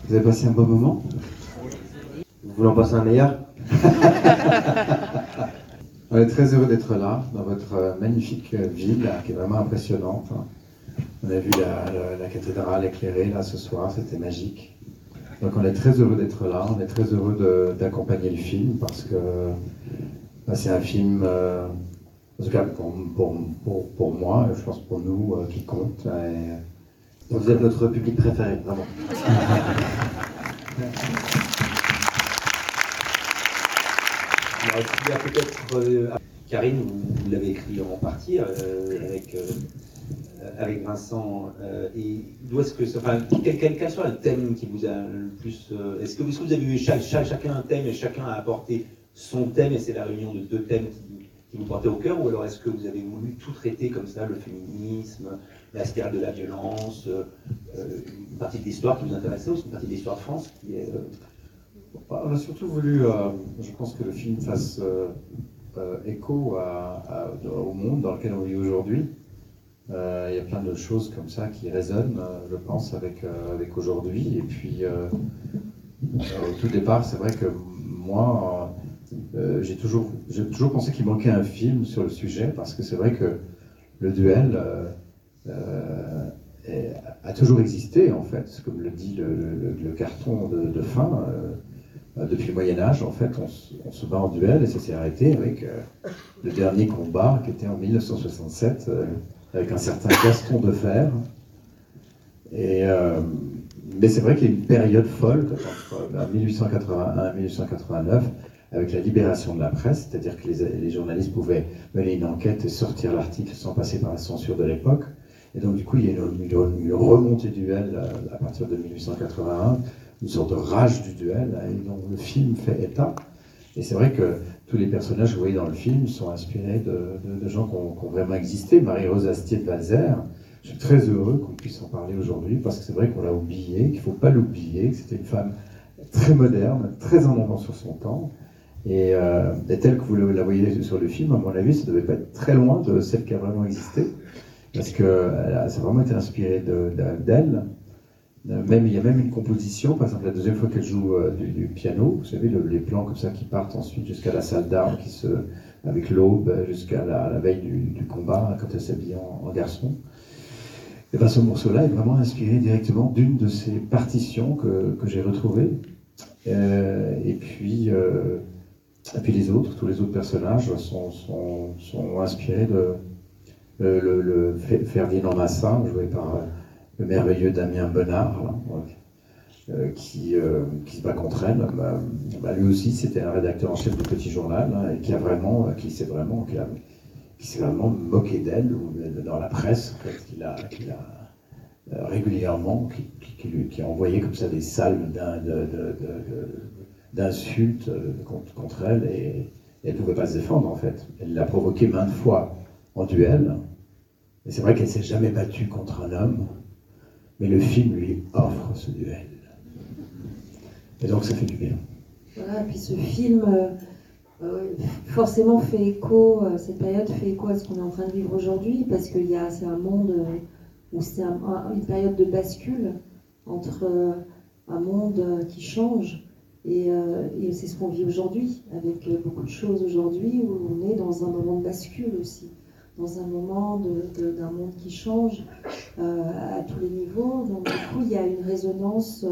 Vous avez passé un bon moment? Vous voulez en passer un meilleur? (laughs) On est très heureux d'être là, dans votre euh, magnifique euh, ville, qui est vraiment impressionnante. hein. On a vu la, la- la cathédrale éclairée là ce soir, c'était magique. Donc on est très heureux d'être là, on est très heureux d'accompagner le film parce que bah, c'est un film, euh, en tout cas pour, pour, pour, pour moi, et je pense pour nous, euh, qui compte. et- Vous êtes notre public préféré, vraiment. Alors, il y a peut-être euh, Karine, vous, vous l'avez écrit en partie euh, avec, euh, avec Vincent. euh, et d'où est-ce que, enfin, quel, quel, quel soit le thème qui vous a le plus euh, Est-ce que, est-ce que vous avez eu chaque, chaque- chacun un thème et chacun a apporté son thème et c'est la réunion de deux thèmes qui, vous portaient au cœur ou alors est-ce que vous avez voulu tout traiter comme ça, le féminisme, la spirale de la violence, euh, euh, une partie de l'histoire qui vous intéressait aussi, une partie de l'histoire de France euh, Bah, On a surtout voulu, je pense que le film fasse écho au monde dans lequel on vit aujourd'hui. Il y a plein de choses comme ça qui résonnent, je pense, avec, aujourd'hui. Et puis, au tout départ, c'est vrai que moi, euh, j'ai toujours, toujours pensé qu'il manquait un film sur le sujet, parce que c'est vrai que le duel euh, euh, a toujours existé, en fait, comme le dit le, carton de, fin. depuis le Moyen Âge, en fait, on, se bat en duel et ça s'est arrêté avec le dernier combat qui était en 1967 avec un certain Gaston de Fer. Et, mais c'est vrai qu'il y a une période folle, entre 1881-1889, avec la libération de la presse, c'est-à-dire que les, journalistes pouvaient mener une enquête et sortir l'article sans passer par la censure de l'époque. Et donc, du coup, il y a une, une- remontée du duel à, à partir de 1881, une sorte de rage du duel, hein, et dont le film fait état. Et c'est vrai que tous les personnages que vous voyez dans le film sont inspirés de, gens qui ont, qui ont vraiment existé. Marie-Rose Astier de Valzer, je suis très heureux qu'on puisse en parler aujourd'hui, parce que c'est vrai qu'on l'a oublié, qu'il ne faut pas l'oublier, que c'était une femme très moderne, très en avant sur son temps. Et, euh, et telle que vous la voyez sur le film, à mon avis, ça devait pas être très loin de celle qui a vraiment existé, parce que ça a vraiment été inspiré de- de- d'elle. Euh, Même, il y a même une composition, par exemple la deuxième fois qu'elle joue euh, du, piano, vous savez, le- les plans comme ça qui partent ensuite jusqu'à la salle d'armes, avec l'aube, jusqu'à la, veille du, combat, hein, quand elle s'habille en, garçon. Et ben, ce morceau-là est vraiment inspiré directement d'une de ces partitions que, j'ai retrouvées. Et, puis, et puis les autres, tous les autres personnages sont, sont, sont inspirés de le, le- le Fer- Ferdinand Massa, joué par euh, le merveilleux Damien ouais, euh, qui, euh, qui se bat contre elle. Bah, bah, lui aussi, c'était un rédacteur en chef du Petit Journal, hein, et qui a vraiment, qui s'est vraiment, qui s'est vraiment moqué d'elle dans la presse, en fait, qu'il a, euh, régulièrement, qui, qui- lui- qui a envoyé comme ça des de- de- de- d'insultes euh, contre, elle, et, elle ne pouvait pas se défendre en fait. Elle l'a provoqué maintes fois en duel. Et c'est vrai qu'elle s'est jamais battue contre un homme, mais le film lui offre ce duel. Et donc ça fait du bien. Voilà, et puis ce film euh, euh, forcément fait écho, cette période fait écho à ce qu'on est en train de vivre aujourd'hui, parce que c'est un monde où c'est un- un- une période de bascule entre un monde qui change, et, euh, et c'est ce qu'on vit aujourd'hui, avec euh, beaucoup de choses aujourd'hui, où on est dans un moment de bascule aussi, dans un moment d'un monde qui change euh, à tous les niveaux. Donc du coup, il y a une résonance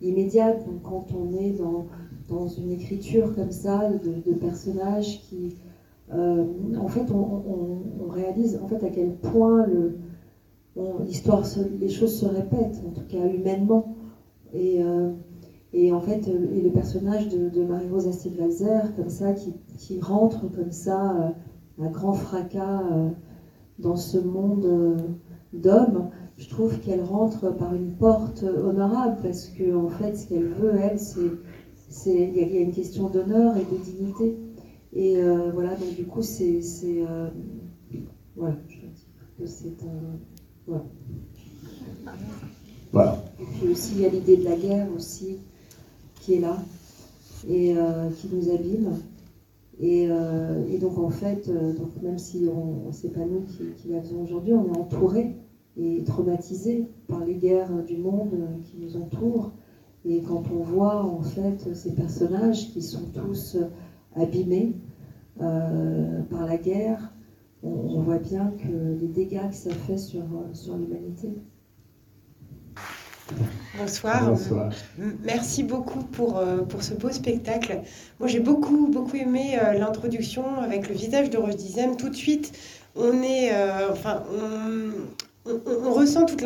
immédiate quand on est dans, dans une écriture comme ça de, personnages qui, en fait, on, réalise en fait à quel point l'histoire, les choses se répètent, en tout cas humainement. Et, et en fait, euh, et le personnage de, de Marie-Rose Astier-Walzer, comme ça, qui, qui rentre comme ça, euh, à grand fracas, euh, dans ce monde euh, d'hommes, je trouve qu'elle rentre par une porte honorable, parce que en fait, ce qu'elle veut, elle, c'est il y, a- il y a une question d'honneur et de dignité. Et voilà, donc du coup, c'est. voilà, je dois dire que c'est un. Voilà. Voilà. Et puis aussi, il y a l'idée de la guerre aussi, qui est là, et euh, qui nous abîme. Et, euh, donc, en fait, euh, donc même si on, c'est pas nous qui, qui la faisons aujourd'hui, on est entouré et traumatisé par les guerres du monde qui nous entourent. Et quand on voit en fait ces personnages qui sont tous abîmés par la guerre, on, on voit bien que les dégâts que ça fait sur, sur l'humanité. Bonsoir. Merci beaucoup pour, euh, pour ce beau spectacle. Moi, j'ai beaucoup, beaucoup aimé euh, l'introduction avec le visage de Roche Dizem. Tout de suite, on est, euh, enfin, on, on- on ressent toute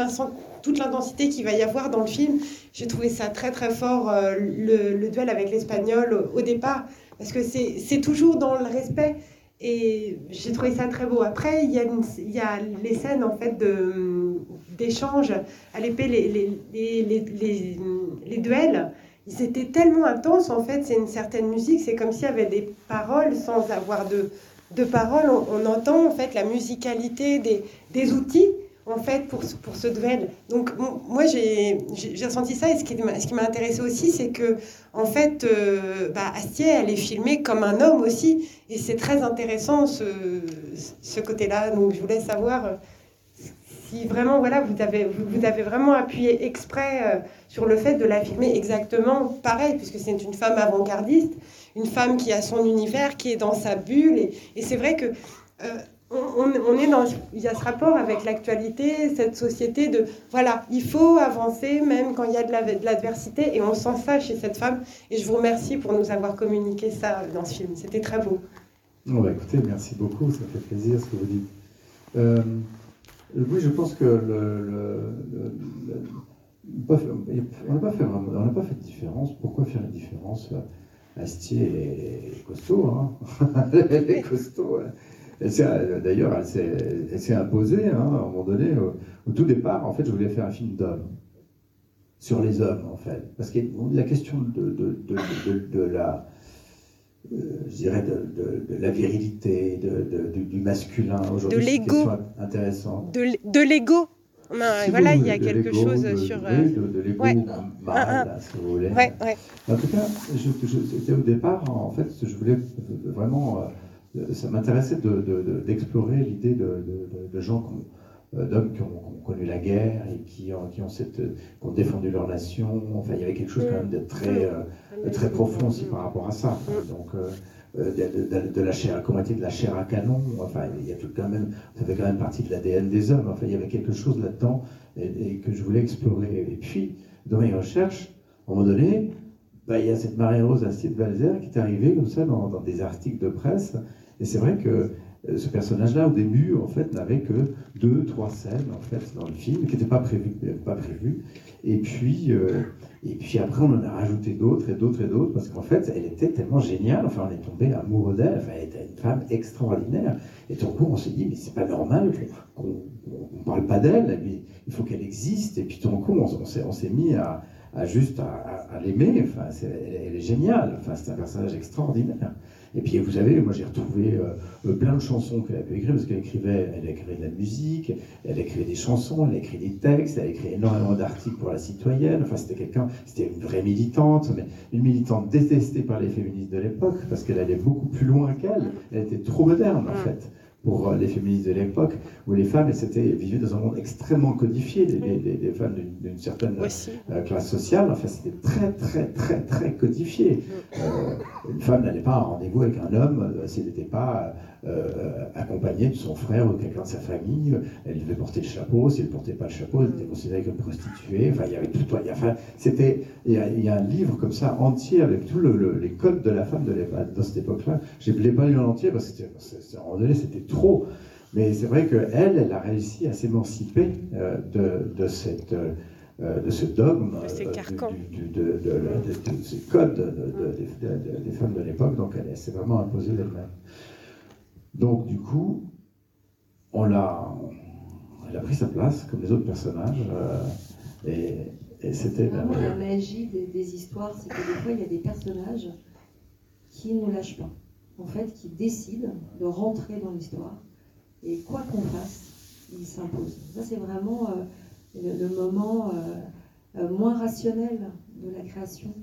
l'intensité qu'il va y avoir dans le film. J'ai trouvé ça très, très fort, euh, le, le duel avec l'Espagnol au, au départ, parce que c'est c'est toujours dans le respect. Et j'ai trouvé ça très beau. Après, il y a, une- il y a les scènes en fait de d'échange à l'épée, les, les, les, les, duels. Ils étaient tellement intenses en fait. C'est une certaine musique. C'est comme s'il y avait des paroles sans avoir de, de paroles. On, entend en fait la musicalité des, des outils en fait pour, pour ce duel. Donc moi j'ai ressenti ça et ce qui ce qui m'a intéressé aussi c'est que en fait euh, bah, Astier elle est filmée comme un homme aussi et c'est très intéressant ce, ce côté-là. Donc je voulais savoir euh, si vraiment voilà vous avez vous, vous avez vraiment appuyé exprès euh, sur le fait de la filmer exactement pareil puisque c'est une femme avant-gardiste, une femme qui a son univers, qui est dans sa bulle et, c'est vrai que euh, on, on- est dans il y a ce rapport avec l'actualité, cette société de voilà il faut avancer même quand il y a de la- de l'adversité et on sent ça chez cette femme et je vous remercie pour nous avoir communiqué ça dans ce film. C'était très beau. Bon, bah, écoutez, merci beaucoup, ça fait plaisir ce que vous dites. Euh, oui, je pense que le, le- le- on n'a pas, fait de différence. Pourquoi faire une différence Astier est costaud, hein (laughs) elle est costaud. D'ailleurs, elle s'est imposée hein, à un moment donné. Au, tout départ, en fait, je voulais faire un film d'hommes sur les hommes, en fait. Parce que la question de, de, de, la, euh, je dirais, de, de- de la virilité, de, du, masculin, aujourd'hui, De l'ego. question intéressante. De, l'ego. Voilà, il y a quelque chose de- sur. oui, euh, de, de l'ego ouais. Ah, ah. si vous voulez. Ouais, ouais. En tout cas, je- je- c'était au départ, en fait, je voulais vraiment, euh, ça m'intéressait de- de- de- d'explorer l'idée de, gens euh, d'hommes qui ont, qui ont connu la guerre et qui ont, qui ont, cette, qui ont défendu leur nation. Enfin, il y avait quelque chose quand même de très, euh, très profond aussi par rapport à ça. Donc, euh, euh, de, de- de- de la chair, comment était de la chair à canon? Enfin, il y a tout quand même, ça fait quand même partie de l'ADN des hommes. Enfin, il y avait quelque chose là-dedans et, et que je voulais explorer. Et puis, dans mes recherches, à un moment donné, bah, il y a cette Marie-Rose Astier de Valzer qui est arrivée comme ça dans, dans des articles de presse. Et c'est vrai que euh, ce personnage-là, au début, en fait, n'avait que deux, trois scènes en fait dans le film qui n'étaient pas prévues, pas prévues. Et puis, euh, et puis après, on en a rajouté d'autres et d'autres et d'autres parce qu'en fait, elle était tellement géniale. Enfin, on est tombé amoureux d'elle. Enfin, elle était une femme extraordinaire. Et tout coup, on s'est dit, mais c'est pas normal qu'on qu'on parle pas d'elle. Il faut qu'elle existe. Et puis tout coup, on, s'est mis à, juste à, l'aimer. Enfin, elle, elle est géniale. Enfin, c'est un personnage extraordinaire. Et puis vous savez, moi j'ai retrouvé euh, euh, plein de chansons qu'elle avait écrites parce qu'elle écrivait, elle écrivait de la musique, elle écrivait des chansons, elle écrit des textes, elle écrit énormément d'articles pour la citoyenne. Enfin, c'était quelqu'un, c'était une vraie militante, mais une militante détestée par les féministes de l'époque parce qu'elle allait beaucoup plus loin qu'elle. Elle était trop moderne en fait pour euh, les féministes de l'époque, où les femmes elles, vivaient dans un monde extrêmement codifié, des, des- des- des femmes d'une- certaine euh, classe sociale, enfin c'était très très très très codifié. Euh, une femme n'allait pas à un rendez-vous avec un homme euh, si elle n'était pas euh, accompagnée de son frère ou quelqu'un de sa famille. Elle devait porter le chapeau, si elle ne portait pas le chapeau, elle était considérée comme prostituée. Enfin, il y avait tout. il y a- c'était, il y, a, un livre comme ça entier avec tous les codes de la femme de cette époque-là. Je ne l'ai pas lu en entier parce que c'était- un moment donné, c'était trop. Mais c'est vrai qu'elle, elle a réussi à s'émanciper euh, de, cette. euh, de ce dogme, euh, de, ces codes de- de- de- de- de- des femmes de l'époque, donc elle, elle s'est vraiment imposée d'elle-même. Donc du coup, on l'a, elle a pris sa place comme les autres personnages, euh, et, et c'était Vraiment, la magie des, des histoires, c'est que des fois, il y a des personnages qui ne lâchent pas. En fait, qui décident de rentrer dans l'histoire. Et quoi qu'on fasse, ils s'imposent. Ça, c'est vraiment euh, le, moment euh, euh, moins rationnel de la création.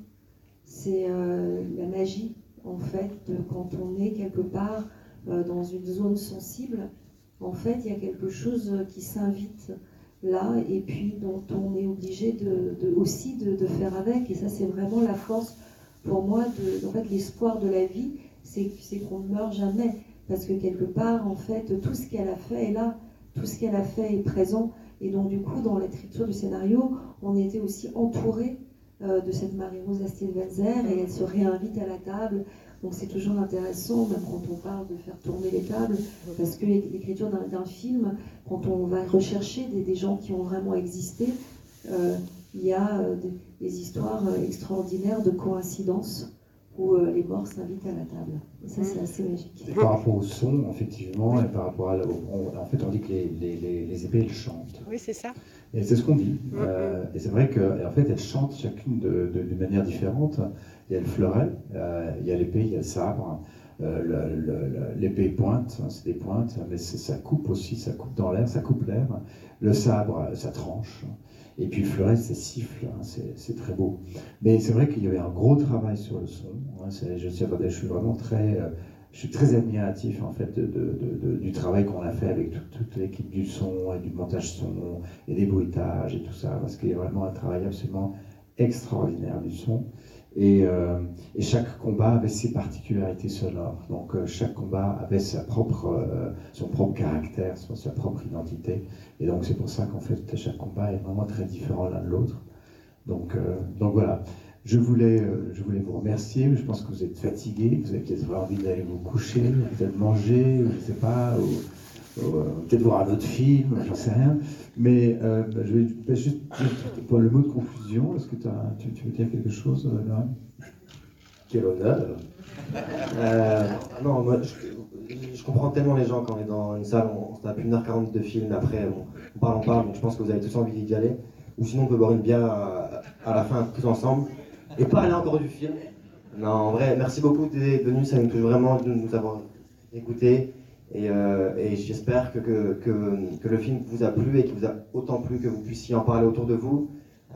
C'est euh, la magie, en fait, quand on est quelque part dans une zone sensible. En fait, il y a quelque chose qui s'invite là et puis dont on est obligé de, aussi de, faire avec. Et ça, c'est vraiment la force pour moi, de, en fait, l'espoir de la vie, c'est qu'on ne meurt jamais. Parce que quelque part, en fait, tout ce qu'elle a fait est là, tout ce qu'elle a fait est présent. Et donc, du coup, dans l'écriture du scénario, on était aussi entouré euh, de cette Marie-Rose Astier-Welzer et elle se réinvite à la table. Donc c'est toujours intéressant, même quand on parle de faire tourner les tables, parce que l'écriture d'un film, quand on va rechercher des, gens qui ont vraiment existé, euh, il y a euh, des, histoires extraordinaires de coïncidences où les morts s'invitent à la table. Ça, c'est assez magique. Par rapport au son, effectivement, et par rapport à la- en fait, on dit que les, les, les, les épées, elles chantent. Oui, c'est ça. Et c'est ce qu'on dit. Mm, Euh, et c'est vrai qu'en fait, elles chantent chacune d'une manière différente. Il y a le fleuret, euh, il y a l'épée, il y a le sabre. Euh, le- le- l'épée pointe, hein, c'est des pointes, mais ça coupe aussi, ça coupe dans l'air, ça coupe l'air. Le sabre, ça tranche. Et puis le fleuret, ça siffle, hein, c'est très beau. Mais c'est vrai qu'il y avait un gros travail sur le son. hein, je, suis, je suis vraiment très, euh, je suis très admiratif en fait de, de- du travail qu'on a fait avec toute, l'équipe du son et du montage son et des bruitages et tout ça, parce qu'il y a vraiment un travail absolument extraordinaire du son. Et, euh, et chaque combat avait ses particularités sonores. Donc euh, chaque combat avait sa propre, euh, son propre caractère, son- sa propre identité. Et donc c'est pour ça qu'en fait chaque combat est vraiment très différent l'un de l'autre. Donc, donc voilà. Je voulais, euh, je voulais vous remercier. Je pense que vous êtes fatigué. Vous avez peut-être envie d'aller vous coucher, ou peut-être manger, je ne sais pas, ou, euh, peut-être voir un autre film, j'en sais rien. Mais euh, bah, je vais juste pour le mot de conclusion. Est-ce que t'as- tu, veux dire quelque chose, Noam Quel honneur. Non, moi, je, comprends tellement les gens quand on est dans une salle, on, on a plus d'une heure quarante de film, après on, parle, on parle, donc je pense que vous avez tous envie d'y aller. Ou sinon on peut boire une bière à la fin tous ensemble et parler encore du film. Non, en vrai, merci beaucoup d'être venu, ça nous touche vraiment de nous avoir écoutés. Et, euh, et j'espère que, que, que, que le film vous a plu et qu'il vous a autant plu que vous puissiez en parler autour de vous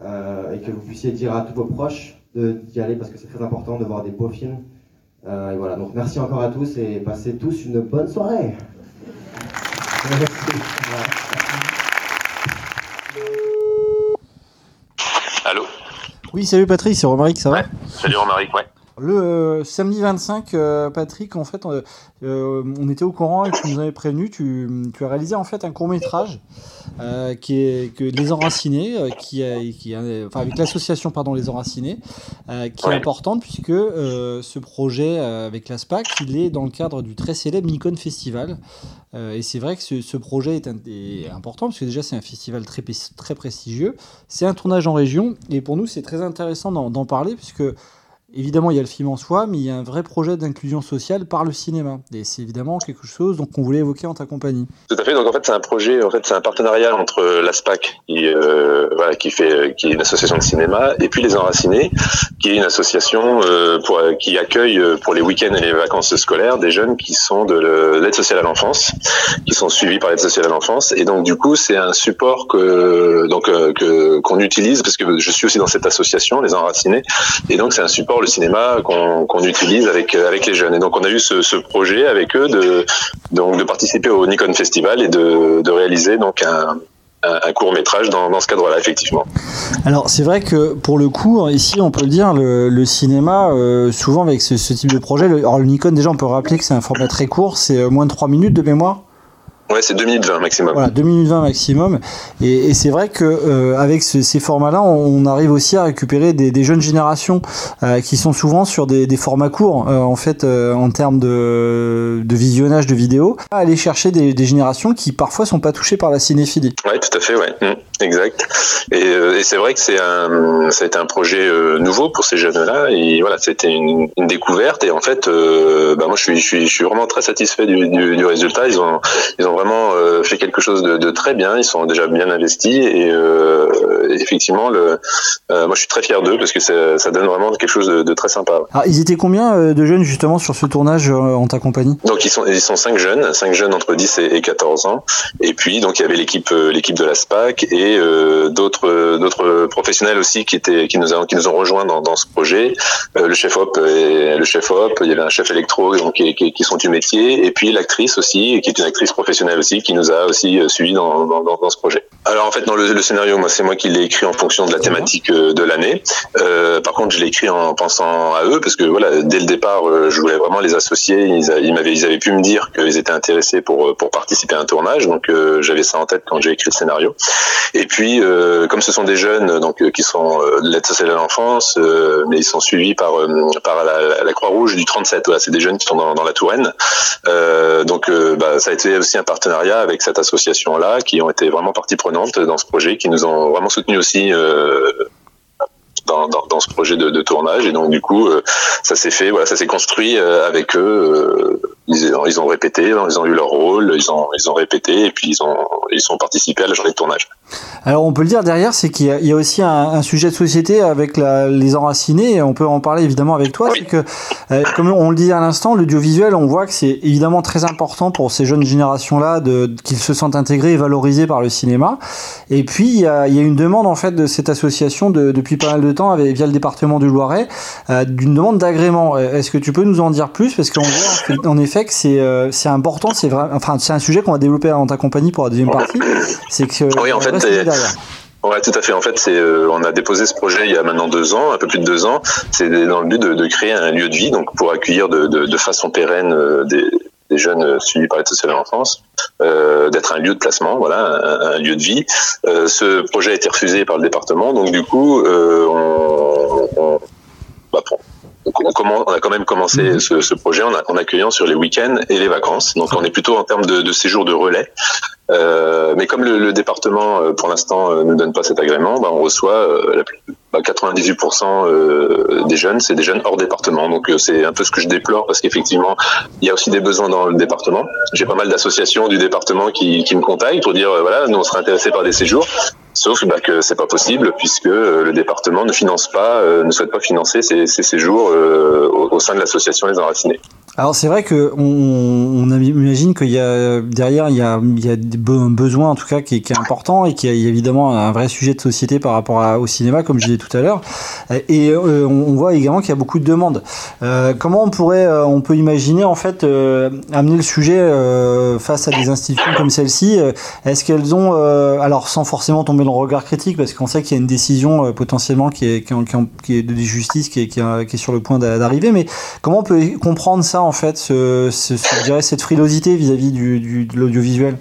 euh, et que vous puissiez dire à tous vos proches d'y aller parce que c'est très important de voir des beaux films. Euh, et voilà, donc merci encore à tous et passez tous une bonne soirée. (laughs) Merci. Oui, salut Patrick, c'est Romaric, ça va Salut Romaric, ouais. Le euh, samedi 25, euh, Patrick, en fait, on, euh, on était au courant et tu nous avais prévenu, tu, tu as réalisé en fait un court métrage qui est que Les Enracinés, qui, a, qui a- enfin avec l'association pardon Les Enracinés, qui est importante puisque ce projet avec la SPAC, il est dans le cadre du très célèbre Nikon Festival. Et c'est vrai que ce, ce projet est, un- est important parce que déjà c'est un festival très, prestigieux. C'est un tournage en région et pour nous c'est très intéressant d'en parler puisque Évidemment, il y a le film en soi, mais il y a un vrai projet d'inclusion sociale par le cinéma. Et c'est évidemment quelque chose qu'on voulait évoquer en ta compagnie. Tout à fait. Donc en fait, c'est un projet, en fait, c'est un partenariat entre la SPAC, qui, euh, voilà, qui fait, qui est une association de cinéma, et puis les Enracinés, qui est une association euh, pour, qui accueille euh, pour les week-ends et les vacances scolaires des jeunes qui sont de l'aide sociale à l'enfance, qui sont suivis par l'aide sociale à l'enfance. Et donc du coup, c'est un support que qu'on utilise parce que je suis aussi dans cette association, les Enracinés, et donc c'est un support le cinéma qu'on utilise avec avec les jeunes. Et donc on a eu ce, projet avec eux de donc de participer au Nikon Festival et de, de réaliser donc un, court métrage dans, ce cadre-là, effectivement. Alors c'est vrai que pour le coup, ici on peut le dire, le, cinéma, euh, souvent avec ce, ce, type de projet, le, alors le Nikon déjà on peut rappeler que c'est un format très court, c'est euh, moins de 3 minutes de mémoire Ouais, c'est 2 minutes 20 maximum. Voilà, 2 minutes 20 maximum. Et, et c'est vrai que euh, avec ce, ces formats-là, on, on, arrive aussi à récupérer des, des jeunes générations euh, qui sont souvent sur des, des formats courts, euh, en fait, en termes de, de, visionnage de vidéos, aller chercher des, des, générations qui parfois sont pas touchées par la cinéphilie. Ouais, tout à fait, ouais, mmh, exact. Et, et c'est vrai que c'est un, ça a été un projet nouveau pour ces jeunes-là. Et voilà, c'était une, une, découverte. Et en fait, bah moi, je suis, je suis, je suis vraiment très satisfait du, du, du résultat. Ils ont, ils ont vraiment euh, fait quelque chose de, de, très bien. Ils sont déjà bien investis et euh, effectivement, le, euh, moi je suis très fier d'eux parce que ça donne vraiment quelque chose de, de très sympa. Alors, ils étaient combien de jeunes justement sur ce tournage en ta compagnie? Donc ils sont ils sont cinq jeunes, cinq jeunes entre 10 et, et 14 ans. Et puis donc il y avait l'équipe l'équipe de la SPAC et d'autres d'autres professionnels aussi qui étaient qui nous ont qui nous ont rejoints dans, dans ce projet. le chef op et le chef op, il y avait un chef électro donc qui, qui, qui sont du métier et puis l'actrice aussi qui est une actrice professionnelle aussi qui nous a aussi suivi dans, dans, dans, ce projet. Alors en fait dans le, le scénario, moi c'est moi qui l'ai écrit en fonction de la thématique de l'année. Euh, par contre, je l'ai écrit en pensant à eux parce que voilà, dès le départ, je voulais vraiment les associer. Ils, ils m'avaient, ils avaient pu me dire qu'ils étaient intéressés pour pour participer à un tournage, donc euh, j'avais ça en tête quand j'ai écrit le scénario. Et puis euh, comme ce sont des jeunes donc qui sont de l'aide sociale à l'enfance, mais ils sont suivis par par la, la Croix-Rouge du 37. Voilà, c'est des jeunes qui sont dans, dans la Touraine. donc bah, ça a été aussi un partenariat avec cette association-là, qui ont été vraiment partie prenante dans ce projet, qui nous ont vraiment soutenu aussi euh, dans, dans, ce projet de, tournage. Et donc du coup, euh, ça s'est fait, voilà, ça s'est construit euh, avec eux. Ils, ils, ont répété, ils ont eu leur rôle, ils ont, ils ont répété et puis ils ont, ils ont participé à la journée de tournage. Alors on peut le dire derrière, c'est qu'il y, y, a aussi un, un, sujet de société avec la, les enracinés, et on peut en parler évidemment avec toi, oui. c'est que, euh, comme on le dit à l'instant, l'audiovisuel, on voit que c'est évidemment très important pour ces jeunes générations-là de, qu'ils se sentent intégrés et valorisés par le cinéma. Et puis il y a, il y a une demande en fait de cette association de, depuis pas mal de temps avec, via le département du Loiret, euh, d'une demande d'agrément. Est-ce que tu peux nous en dire plus? Parce qu'on voit en effet que c'est euh, important, c'est enfin c'est un sujet qu'on va développer dans ta compagnie pour la deuxième partie. C'est que oui, en fait, Ouais, tout à fait. En fait, c'est euh, on a déposé ce projet il y a maintenant deux ans, un peu plus de deux ans. C'est dans le but de, de, créer un lieu de vie, donc pour accueillir de, de, de façon pérenne euh, des, des, jeunes suivis par l'aide sociale à l'enfance, euh, d'être un lieu de placement, voilà, un, un lieu de vie. Euh, ce projet a été refusé par le département, donc du coup, on, on bah, on, commence, on, a quand même commencé ce, ce projet en, en, accueillant sur les week-ends et les vacances. Donc on est plutôt en termes de, de séjour de relais. Euh, mais comme le, département, euh, pour l'instant, euh, ne donne pas cet agrément, bah, on reçoit la, bah, 98% des jeunes, c'est des jeunes hors département. Donc c'est un peu ce que je déplore parce qu'effectivement, il y a aussi des besoins dans le département. J'ai pas mal d'associations du département qui, me contactent pour dire voilà, nous on serait intéressés par des séjours. Sauf bah, que c'est pas possible puisque le département ne finance pas, ne souhaite pas financer ces, séjours au, sein de l'association Les Enracinés. Alors c'est vrai que on, imagine qu'il y a derrière il y a, un besoin en tout cas qui est, important et qui est évidemment un vrai sujet de société par rapport au cinéma comme je disais tout à l'heure et euh, on voit également qu'il y a beaucoup de demandes. Euh, comment on pourrait euh, on peut imaginer en fait amener le sujet face à des institutions comme celle-ci Est-ce qu'elles ont alors sans forcément tomber dans le regard critique parce qu'on sait qu'il y a une décision potentiellement qui est qui est, de justice qui est, qui est, sur le point d'arriver mais comment on peut comprendre ça en fait, je dirais cette frilosité vis-à-vis du, de l'audiovisuel?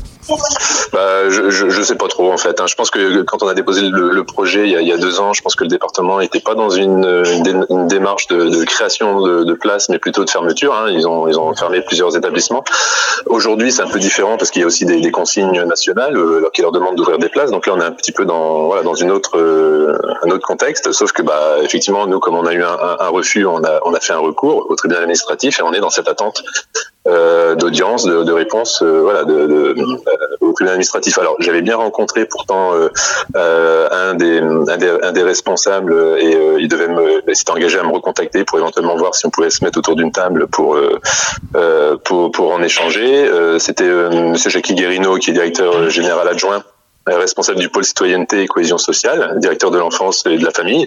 Bah, je, je, sais pas trop en fait. hein. Je pense que quand on a déposé le, projet il y, a, il y a deux ans, je pense que le département n'était pas dans une, une démarche de, création de, places, mais plutôt de fermeture. hein. Ils ont fermé plusieurs établissements. Aujourd'hui, c'est un peu différent parce qu'il y a aussi des, consignes nationales euh, qui leur demandent d'ouvrir des places. Donc là, on est un petit peu dans une autre euh, un autre contexte. Sauf que bah effectivement, nous comme on a eu un refus, on a on a fait un recours au tribunal administratif et on est dans cette attente euh, d'audience, de, de réponse, euh, voilà, de, de, euh, au tribunal administratif. Alors, j'avais bien rencontré pourtant euh, euh, un, des, un, des, un des responsables euh, et il devait me, s'était engagé à me recontacter pour éventuellement voir si on pouvait se mettre autour d'une table pour pour, pour en échanger. C'était Monsieur Jackie Guérino qui est directeur général adjoint responsable du pôle citoyenneté et cohésion sociale, directeur de l'enfance et de la famille.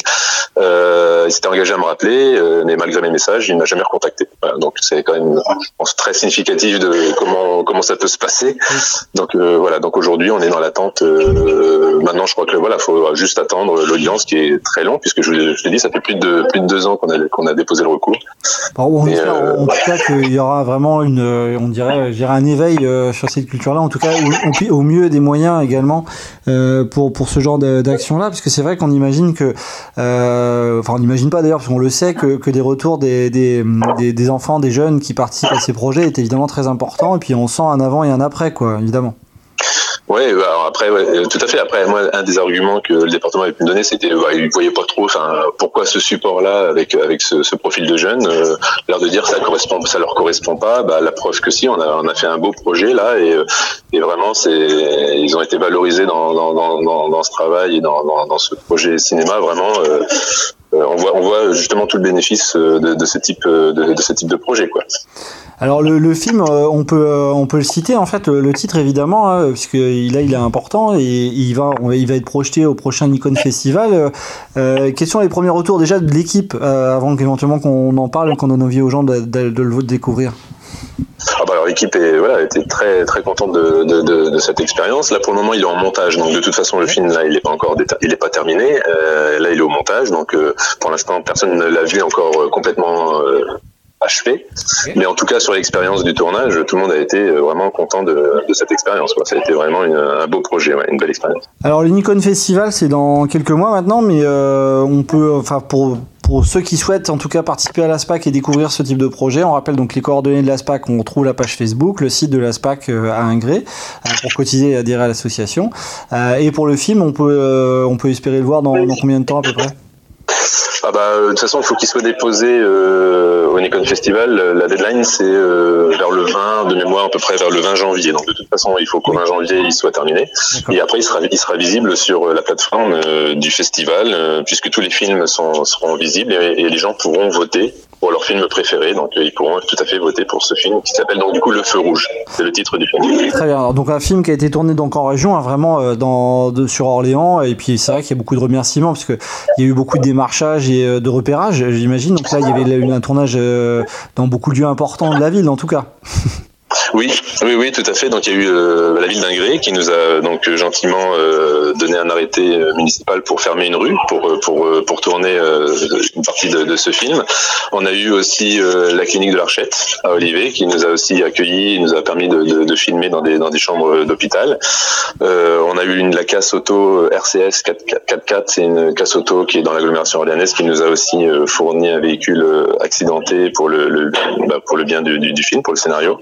Euh, il s'était engagé à me rappeler, euh, mais malgré mes messages, il m'a jamais recontacté. Voilà, donc c'est quand même, je pense, très significatif de comment comment ça peut se passer. Donc euh, voilà, donc aujourd'hui on est dans l'attente. euh, maintenant, je crois que voilà, faut juste attendre l'audience qui est très long, puisque je, je te dis, ça fait plus de plus de deux ans qu'on a qu'on a déposé le recours. Bon, on espère euh, en tout cas qu'il y aura vraiment une, euh, on dirait, je dirais un éveil euh, sur cette culture-là, en tout cas au mieux des moyens également euh, pour ce genre d'action-là, parce que c'est vrai qu'on imagine que, euh, enfin on n'imagine pas d'ailleurs, parce qu'on le sait que, que des retours des enfants, des jeunes qui participent à ces projets est évidemment très important, et puis on sent un avant et un après, quoi, évidemment. Ouais, bah, après, ouais, euh, tout à fait. Après, moi, un des arguments que le département avait pu me donner, c'était, ouais, ils voyaient pas trop, enfin, pourquoi ce support-là avec avec ce, ce profil de jeunes, euh, l'air de dire ça correspond, ça leur correspond pas. Bah, la preuve que si, on a on a fait un beau projet là et euh, et vraiment, c'est, ils ont été valorisés dans dans dans dans, ce travail et dans, dans ce projet cinéma. Vraiment, euh, on voit on voit justement tout le bénéfice euh, de, de ce type euh, de, ce type de projet. Alors le, film, euh, on peut euh, le citer en fait le, titre évidemment hein, puisque là il est important et il va être projeté au prochain Nikon Festival. Euh, euh, quels sont les premiers retours déjà de l'équipe euh, avant qu'éventuellement qu'on en parle et qu'on donne envie aux gens de- de le découvrir? Ah bah alors l'équipe est voilà était très très contente de, de, de, de cette expérience. Là pour le moment il est en montage donc de toute façon le film là il est pas encore il est pas terminé. Euh, là il est au montage donc euh, pour l'instant personne ne l'a vu encore euh, complètement euh, achevé. Mais en tout cas sur l'expérience du tournage tout le monde a été vraiment content de, de cette expérience. Quoi. Ça a été vraiment une- un beau projet, ouais, une belle expérience. Alors le Nikon Festival c'est dans quelques mois maintenant mais euh, on peut enfin pour pour ceux qui souhaitent en tout cas participer à l'ASPAC et découvrir ce type de projet, on rappelle donc les coordonnées de l'ASPAC, on retrouve la page Facebook, le site de l'ASPAC euh, à Ingré euh, pour cotiser et adhérer à l'association. Euh, et pour le film, on peut, on peut espérer le voir dans, dans combien de temps à peu près? Ah bah, euh, de toute façon, il faut qu'il soit déposé euh, au Nikon Festival. La deadline, c'est euh, vers le 20, de mémoire, à peu près vers le 20 janvier. Donc, de toute façon, il faut qu'au 20 janvier, il soit terminé. Et après, il sera, il sera visible sur euh, la plateforme euh, du festival, euh, puisque tous les films sont, seront visibles et, et les gens pourront voter pour leur film préféré. Donc, euh, ils pourront tout à fait voter pour ce film qui s'appelle donc du coup Le Feu Rouge. C'est le titre du film. Très bien. Donc un film qui a été tourné donc en région, hein, vraiment euh, dans, de, sur Orléans. Et puis c'est vrai qu'il y a beaucoup de remerciements parce que il y a eu beaucoup de démarchage et euh, de repérage, j'imagine. Donc là, il y avait eu un tournage dans beaucoup de lieux importants de la ville, en tout cas. (laughs) Oui, oui, oui, tout à fait. Donc il y a eu euh, la ville d'Ingré qui nous a donc euh, gentiment euh, donné un arrêté euh, municipal pour fermer une rue pour euh, pour pour tourner euh, une partie de, de ce film. On a eu aussi la clinique de l'Archette à Olivet qui nous a aussi accueillis, nous a permis de, de, de filmer dans des dans des chambres d'hôpital. On a eu une la casse auto RCS 4x4, c'est une casse auto qui est dans l'agglomération orléanaise qui nous a aussi fourni un véhicule accidenté pour le, le bah, pour le bien du, du film, pour le scénario.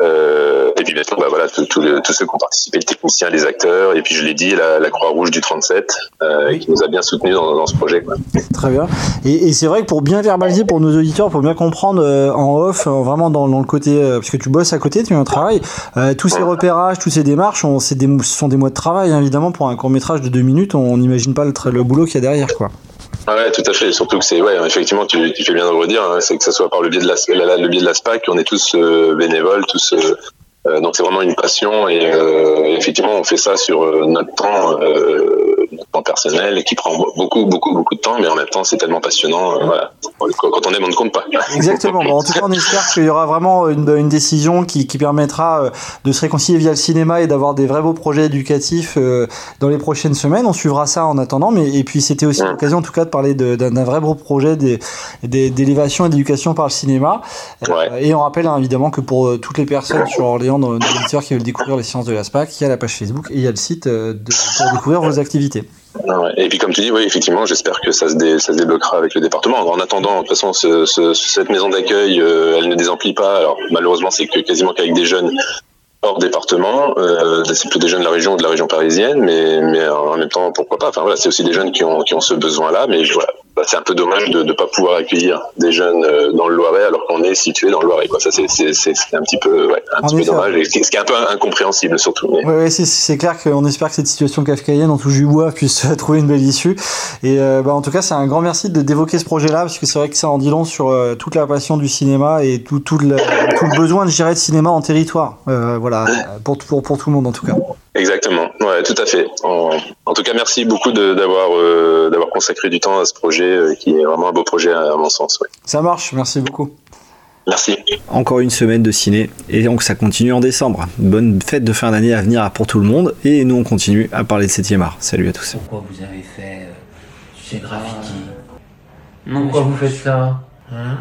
Euh, et puis bien sûr, bah, voilà, tous ceux qui ont participé, les techniciens, les acteurs, et puis je l'ai dit, la, la Croix-Rouge du 37, euh, qui nous a bien soutenus dans, dans ce projet. Quoi. Très bien. Et, et c'est vrai que pour bien verbaliser pour nos auditeurs, pour bien comprendre euh, en off, euh, vraiment dans, dans le côté, parce que tu bosses à côté, tu as un travail, tous ces repérages, toutes ces démarches, on, c'est des, ce sont des mois de travail, hein, évidemment, pour un court métrage de deux minutes, on n'imagine pas le, le boulot qu'il y a derrière, quoi. Ah ouais, tout à fait. Surtout que c'est, ouais, effectivement, tu, tu fais bien de redire, hein, c'est que ce soit par le biais de la, la- la- le biais de la SPAC, on est tous euh, bénévoles, tous. euh, euh, donc c'est vraiment une passion et euh, effectivement on fait ça sur euh, notre temps, personnel et qui prend beaucoup, beaucoup, beaucoup de temps, mais en même temps, c'est tellement passionnant. euh, voilà. Quand on aime, on ne compte pas. (laughs) Exactement. Bon, en tout cas, on espère qu'il y aura vraiment une, une décision qui, qui permettra euh, de se réconcilier via le cinéma et d'avoir des vrais beaux projets éducatifs euh, dans les prochaines semaines. On suivra ça en attendant. Mais et puis c'était aussi l'occasion, en tout cas, de parler d'un vrai beau projet d'élévation et d'éducation par le cinéma. Et on rappelle hein, évidemment que pour toutes les personnes sur Orléans, nos, nos auditeurs qui veulent découvrir les sciences de la SPAC, il y a la page Facebook et il y a le site de- pour découvrir vos activités. Ouais. Et puis comme tu dis, oui, effectivement, j'espère que ça se, dé- ça se débloquera avec le département. En attendant, de toute façon, ce- cette maison d'accueil, euh, elle ne désemplit pas. Alors malheureusement, c'est que quasiment qu'avec des jeunes hors département, euh, c'est plutôt des jeunes de la région ou de la région parisienne, mais, mais en même temps, pourquoi pas. Enfin voilà, c'est aussi des jeunes qui ont, qui ont ce besoin-là, mais voilà, bah, c'est un peu dommage de ne pas pouvoir accueillir des jeunes euh, dans le Loiret alors qu'on est situé dans le Loiret. Quoi. Ça, c'est, c'est, c'est, c'est un petit peu, ouais, un petit peu dommage, et ce qui est un peu incompréhensible surtout. Mais... Ouais, ouais, c'est- c'est clair qu'on espère que cette situation kafkaïenne, en touche du bois, puisse (laughs) trouver une belle issue. Et euh, bah, en tout cas, c'est un grand merci de d'évoquer ce projet-là, parce que c'est vrai que ça en dit long sur euh, toute la passion du cinéma et tout, tout, le, tout le besoin de gérer de cinéma en territoire. Euh, voilà, pour, pour, pour tout le monde en tout cas. Exactement, ouais, tout à fait. En, en tout cas, merci beaucoup de- d'avoir euh, d'avoir consacré du temps à ce projet euh, qui est vraiment un beau projet à, à mon sens. ouais. Ça marche, merci beaucoup. Merci. Encore une semaine de ciné, et donc ça continue en décembre. Bonne fête de fin d'année à venir pour tout le monde, et nous on continue à parler de 7 art. Salut à tous. Pourquoi vous avez fait euh, ces graffitis? Pourquoi vous faites ça? Hein?